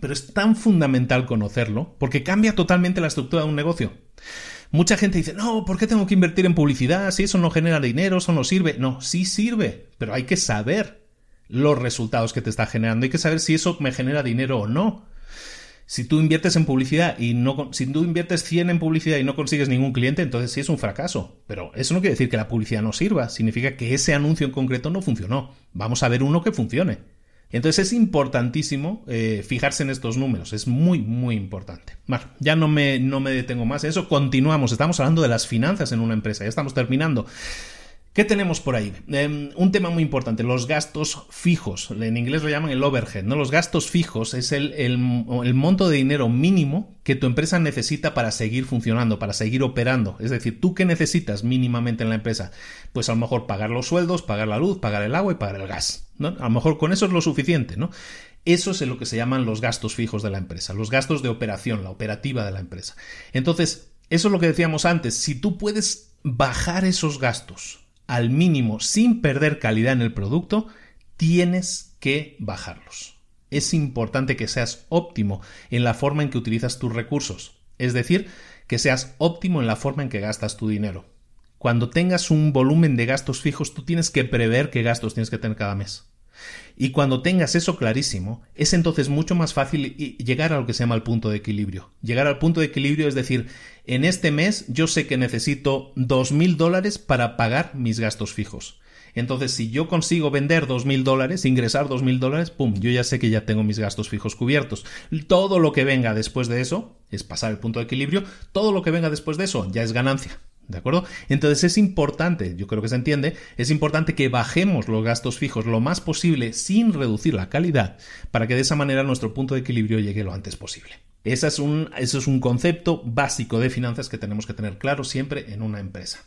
pero es tan fundamental conocerlo porque cambia totalmente la estructura de un negocio. Mucha gente dice, no, ¿por qué tengo que invertir en publicidad? Si eso no genera dinero, eso no sirve. No, sí sirve, pero hay que saber los resultados que te está generando. Hay que saber si eso me genera dinero o no. Si tú inviertes en publicidad y no, si tú inviertes 100 en publicidad y no consigues ningún cliente, entonces sí es un fracaso. Pero eso no quiere decir que la publicidad no sirva, significa que ese anuncio en concreto no funcionó. Vamos a ver uno que funcione. Entonces es importantísimo eh, fijarse en estos números, es muy, muy importante. Bueno, ya no me, no me detengo más en eso, continuamos, estamos hablando de las finanzas en una empresa, ya estamos terminando. ¿Qué tenemos por ahí? Em, un tema muy importante, los gastos fijos. En inglés lo llaman el overhead. ¿no? Los gastos fijos es el, monto de dinero mínimo que tu empresa necesita para seguir funcionando, para seguir operando. Es decir, ¿tú qué necesitas mínimamente en la empresa? Pues a lo mejor pagar los sueldos, pagar la luz, pagar el agua y pagar el gas. A lo mejor con eso es lo suficiente. ¿no? Eso es lo que se llaman los gastos fijos de la empresa, los gastos de operación, la operativa de la empresa. Entonces, eso es lo que decíamos antes. Si tú puedes bajar esos gastos, al mínimo sin perder calidad en el producto, tienes que bajarlos. Es importante que seas óptimo en la forma en que utilizas tus recursos, es decir, que seas óptimo en la forma en que gastas tu dinero. Cuando tengas un volumen de gastos fijos, tú tienes que prever qué gastos tienes que tener cada mes. Y cuando tengas eso clarísimo, es entonces mucho más fácil llegar a lo que se llama el punto de equilibrio. Llegar al punto de equilibrio es decir, en este mes yo sé que necesito dos mil dólares para pagar mis gastos fijos. Entonces, si yo consigo vender dos mil dólares, ingresar dos mil dólares, pum, yo ya sé que ya tengo mis gastos fijos cubiertos. Todo lo que venga después de eso es pasar el punto de equilibrio. Todo lo que venga después de eso ya es ganancia. ¿De acuerdo? Entonces es importante, yo creo que se entiende, es importante que bajemos los gastos fijos lo más posible sin reducir la calidad para que de esa manera nuestro punto de equilibrio llegue lo antes posible. Ese es un, es un concepto básico de finanzas que tenemos que tener claro siempre en una empresa.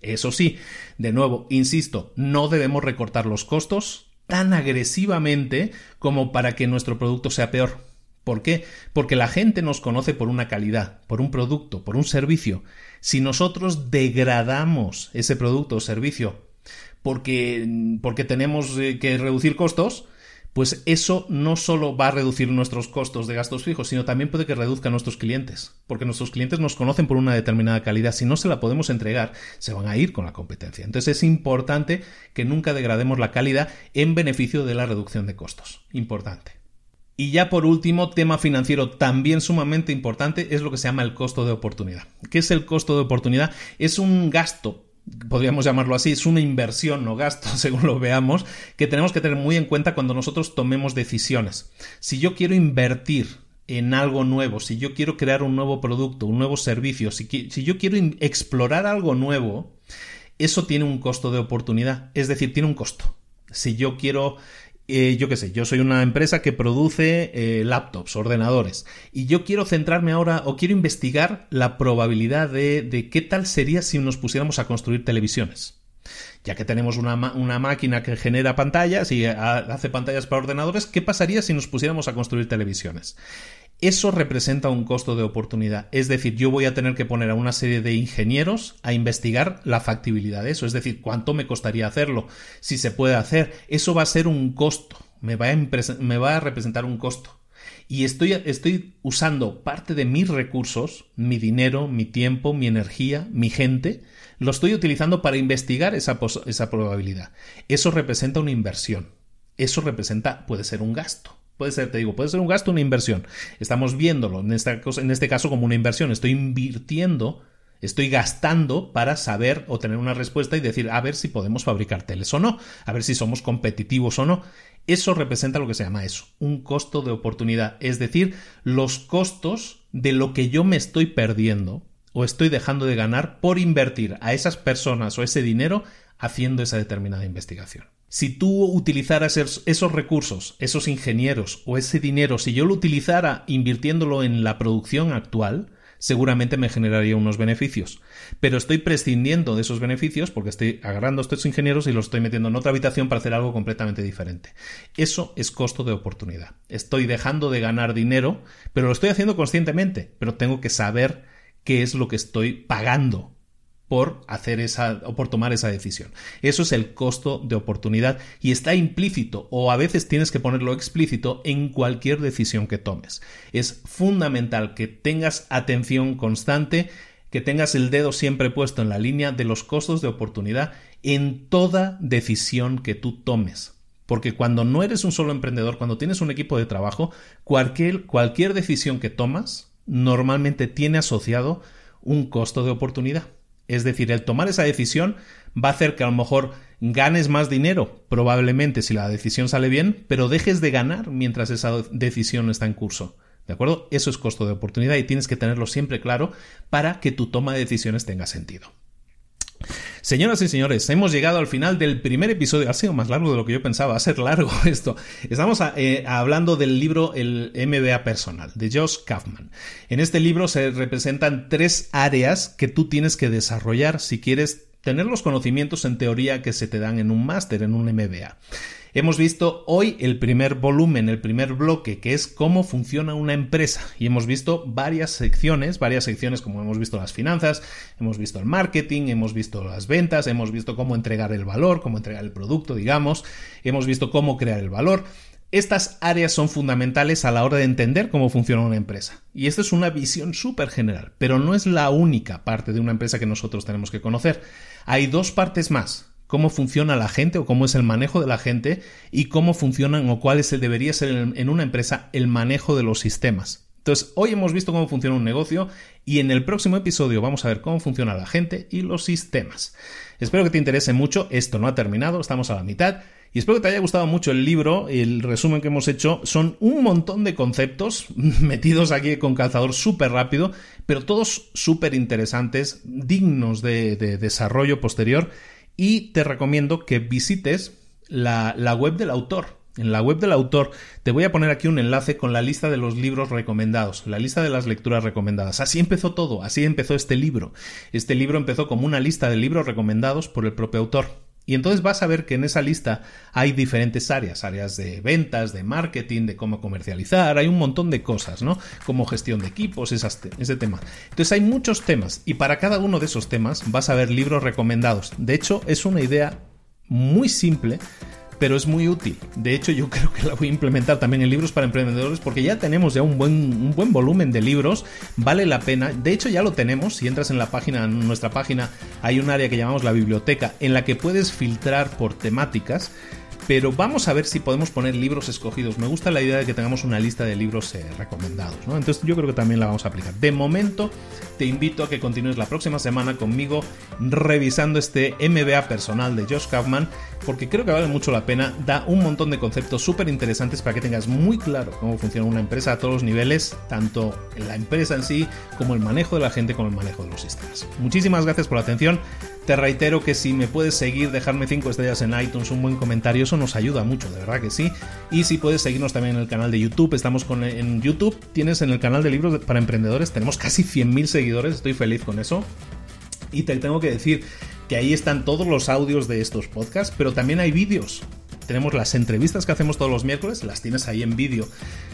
Eso sí, de nuevo, insisto, no debemos recortar los costos tan agresivamente como para que nuestro producto sea peor ¿Por qué? Porque la gente nos conoce por una calidad, por un producto, por un servicio. Si nosotros degradamos ese producto o servicio porque, porque tenemos eh, que reducir costos, pues eso no solo va a reducir nuestros costos de gastos fijos, sino también puede que reduzca a nuestros clientes, porque nuestros clientes nos conocen por una determinada calidad. Si no se la podemos entregar, se van a ir con la competencia. Entonces es importante que nunca degrademos la calidad en beneficio de la reducción de costos. Importante. Y ya por último, tema financiero también sumamente importante es lo que se llama el costo de oportunidad. ¿Qué es el costo de oportunidad? Es un gasto podríamos llamarlo así, es una inversión o gasto, según lo veamos, que tenemos que tener muy en cuenta cuando nosotros tomemos decisiones. Si yo quiero invertir en algo nuevo, si yo quiero crear un nuevo producto, un nuevo servicio, si, si yo quiero explorar algo nuevo, eso tiene un costo de oportunidad, es decir, tiene un costo. Si yo quiero eh, yo qué sé, yo soy una empresa que produce eh, laptops, ordenadores, y yo quiero centrarme ahora o quiero investigar la probabilidad de, de qué tal sería si nos pusiéramos a construir televisiones. Ya que tenemos una, una, máquina que genera pantallas y hace pantallas para ordenadores, ¿qué pasaría si nos pusiéramos a construir televisiones? Eso representa un costo de oportunidad. Es decir, yo voy a tener que poner a una serie de ingenieros a investigar la factibilidad de eso. Es decir, cuánto me costaría hacerlo, si se puede hacer. Eso va a ser un costo. Me va a, representar un costo. Y estoy, estoy usando parte de mis recursos, mi dinero, mi tiempo, mi energía, mi gente, lo estoy utilizando para investigar esa, esa probabilidad. Eso representa una inversión. Eso representa, puede ser un gasto. Puede ser, te digo, puede ser un gasto una inversión. Estamos viéndolo en, esta, en este caso como una inversión. Estoy invirtiendo, estoy gastando para saber o tener una respuesta y decir a ver si podemos fabricar teles o no, a ver si somos competitivos o no. Eso representa lo que se llama eso, un costo de oportunidad, es decir, los costos de lo que yo me estoy perdiendo o estoy dejando de ganar por invertir a esas personas o ese dinero haciendo esa determinada investigación. Si tú utilizaras esos recursos, esos ingenieros o ese dinero, si yo lo utilizara invirtiéndolo en la producción actual, seguramente me generaría unos beneficios. Pero estoy prescindiendo de esos beneficios porque estoy agarrando a estos ingenieros y los estoy metiendo en otra habitación para hacer algo completamente diferente. Eso es costo de oportunidad. Estoy dejando de ganar dinero, pero lo estoy haciendo conscientemente, pero tengo que saber qué es lo que estoy pagando por hacer esa o por tomar esa decisión. Eso es el costo de oportunidad y está implícito o a veces tienes que ponerlo explícito en cualquier decisión que tomes. Es fundamental que tengas atención constante, que tengas el dedo siempre puesto en la línea de los costos de oportunidad en toda decisión que tú tomes. Porque cuando no eres un solo emprendedor, cuando tienes un equipo de trabajo, cualquier, cualquier decisión que tomas normalmente tiene asociado un costo de oportunidad. Es decir, el tomar esa decisión va a hacer que a lo mejor ganes más dinero, probablemente si la decisión sale bien, pero dejes de ganar mientras esa decisión está en curso. ¿De acuerdo? Eso es costo de oportunidad y tienes que tenerlo siempre claro para que tu toma de decisiones tenga sentido. Señoras y señores, hemos llegado al final del primer episodio. Ha sido más largo de lo que yo pensaba, va a ser largo esto. Estamos eh, hablando del libro El MBA Personal, de Josh Kaufman. En este libro se representan tres áreas que tú tienes que desarrollar si quieres tener los conocimientos en teoría que se te dan en un máster, en un MBA. Hemos visto hoy el primer volumen, el primer bloque, que es cómo funciona una empresa. Y hemos visto varias secciones, varias secciones como hemos visto las finanzas, hemos visto el marketing, hemos visto las ventas, hemos visto cómo entregar el valor, cómo entregar el producto, digamos, hemos visto cómo crear el valor. Estas áreas son fundamentales a la hora de entender cómo funciona una empresa. Y esta es una visión súper general, pero no es la única parte de una empresa que nosotros tenemos que conocer. Hay dos partes más cómo funciona la gente o cómo es el manejo de la gente y cómo funcionan o cuál es el debería ser en una empresa el manejo de los sistemas. Entonces, hoy hemos visto cómo funciona un negocio y en el próximo episodio vamos a ver cómo funciona la gente y los sistemas. Espero que te interese mucho, esto no ha terminado, estamos a la mitad y espero que te haya gustado mucho el libro, el resumen que hemos hecho, son un montón de conceptos metidos aquí con calzador súper rápido, pero todos súper interesantes, dignos de desarrollo posterior y te recomiendo que visites la, web del autor. En la web del autor te voy a poner aquí un enlace con la lista de los libros recomendados, la lista de las lecturas recomendadas. Así empezó todo, así empezó este libro. Este libro empezó como una lista de libros recomendados por el propio autor. Y entonces vas a ver que en esa lista hay diferentes áreas, áreas de ventas, de marketing, de cómo comercializar, hay un montón de cosas, ¿no? Como gestión de equipos, ese tema. Entonces hay muchos temas y para cada uno de esos temas vas a ver libros recomendados. De hecho, es una idea muy simple pero es muy útil. De hecho, yo creo que la voy a implementar también en libros para emprendedores porque ya tenemos ya un buen, un buen volumen de libros, vale la pena. De hecho, ya lo tenemos. Si entras en la página, en nuestra página, hay un área que llamamos la biblioteca en la que puedes filtrar por temáticas pero vamos a ver si podemos poner libros escogidos. Me gusta la idea de que tengamos una lista de libros eh, recomendados, ¿no? Entonces yo creo que también la vamos a aplicar. De momento, te invito a que continúes la próxima semana conmigo revisando este MBA personal de Josh Kaufman, porque creo que vale mucho la pena. Da un montón de conceptos súper interesantes para que tengas muy claro cómo funciona una empresa a todos los niveles, tanto la empresa en sí, como el manejo de la gente, como el manejo de los sistemas. Muchísimas gracias por la atención. Te reitero que si me puedes seguir, dejarme 5 estrellas en iTunes, un buen comentario, eso nos ayuda mucho, de verdad que sí. Y si puedes seguirnos también en el canal de YouTube, estamos con, en YouTube, tienes en el canal de libros para emprendedores, tenemos casi 100.000 seguidores, estoy feliz con eso. Y te tengo que decir que ahí están todos los audios de estos podcasts, pero también hay vídeos tenemos las entrevistas que hacemos todos los miércoles, las tienes ahí en vídeo.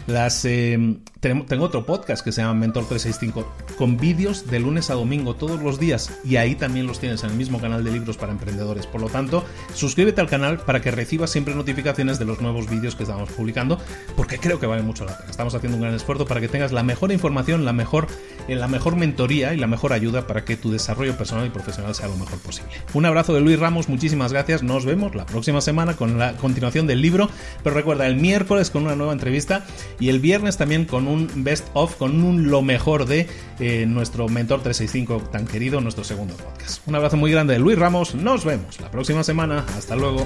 Las tengo, tengo, otro podcast que se llama Mentor 365 con vídeos de lunes a domingo todos los días y ahí también los tienes en el mismo canal de libros para emprendedores. Por lo tanto, suscríbete al canal para que recibas siempre notificaciones de los nuevos vídeos que estamos publicando, porque creo que vale mucho la pena. Estamos haciendo un gran esfuerzo para que tengas la mejor información, la mejor, eh, la mejor mentoría y la mejor ayuda para que tu desarrollo personal y profesional sea lo mejor posible. Un abrazo de Luis Ramos, muchísimas gracias. Nos vemos la próxima semana con la continuación del libro. Pero recuerda, el miércoles con una nueva entrevista y el viernes también con un best of, con un lo mejor de eh, nuestro mentor 365 tan querido, nuestro segundo podcast. Un abrazo muy grande de Luis Ramos. Nos vemos la próxima semana. Hasta luego.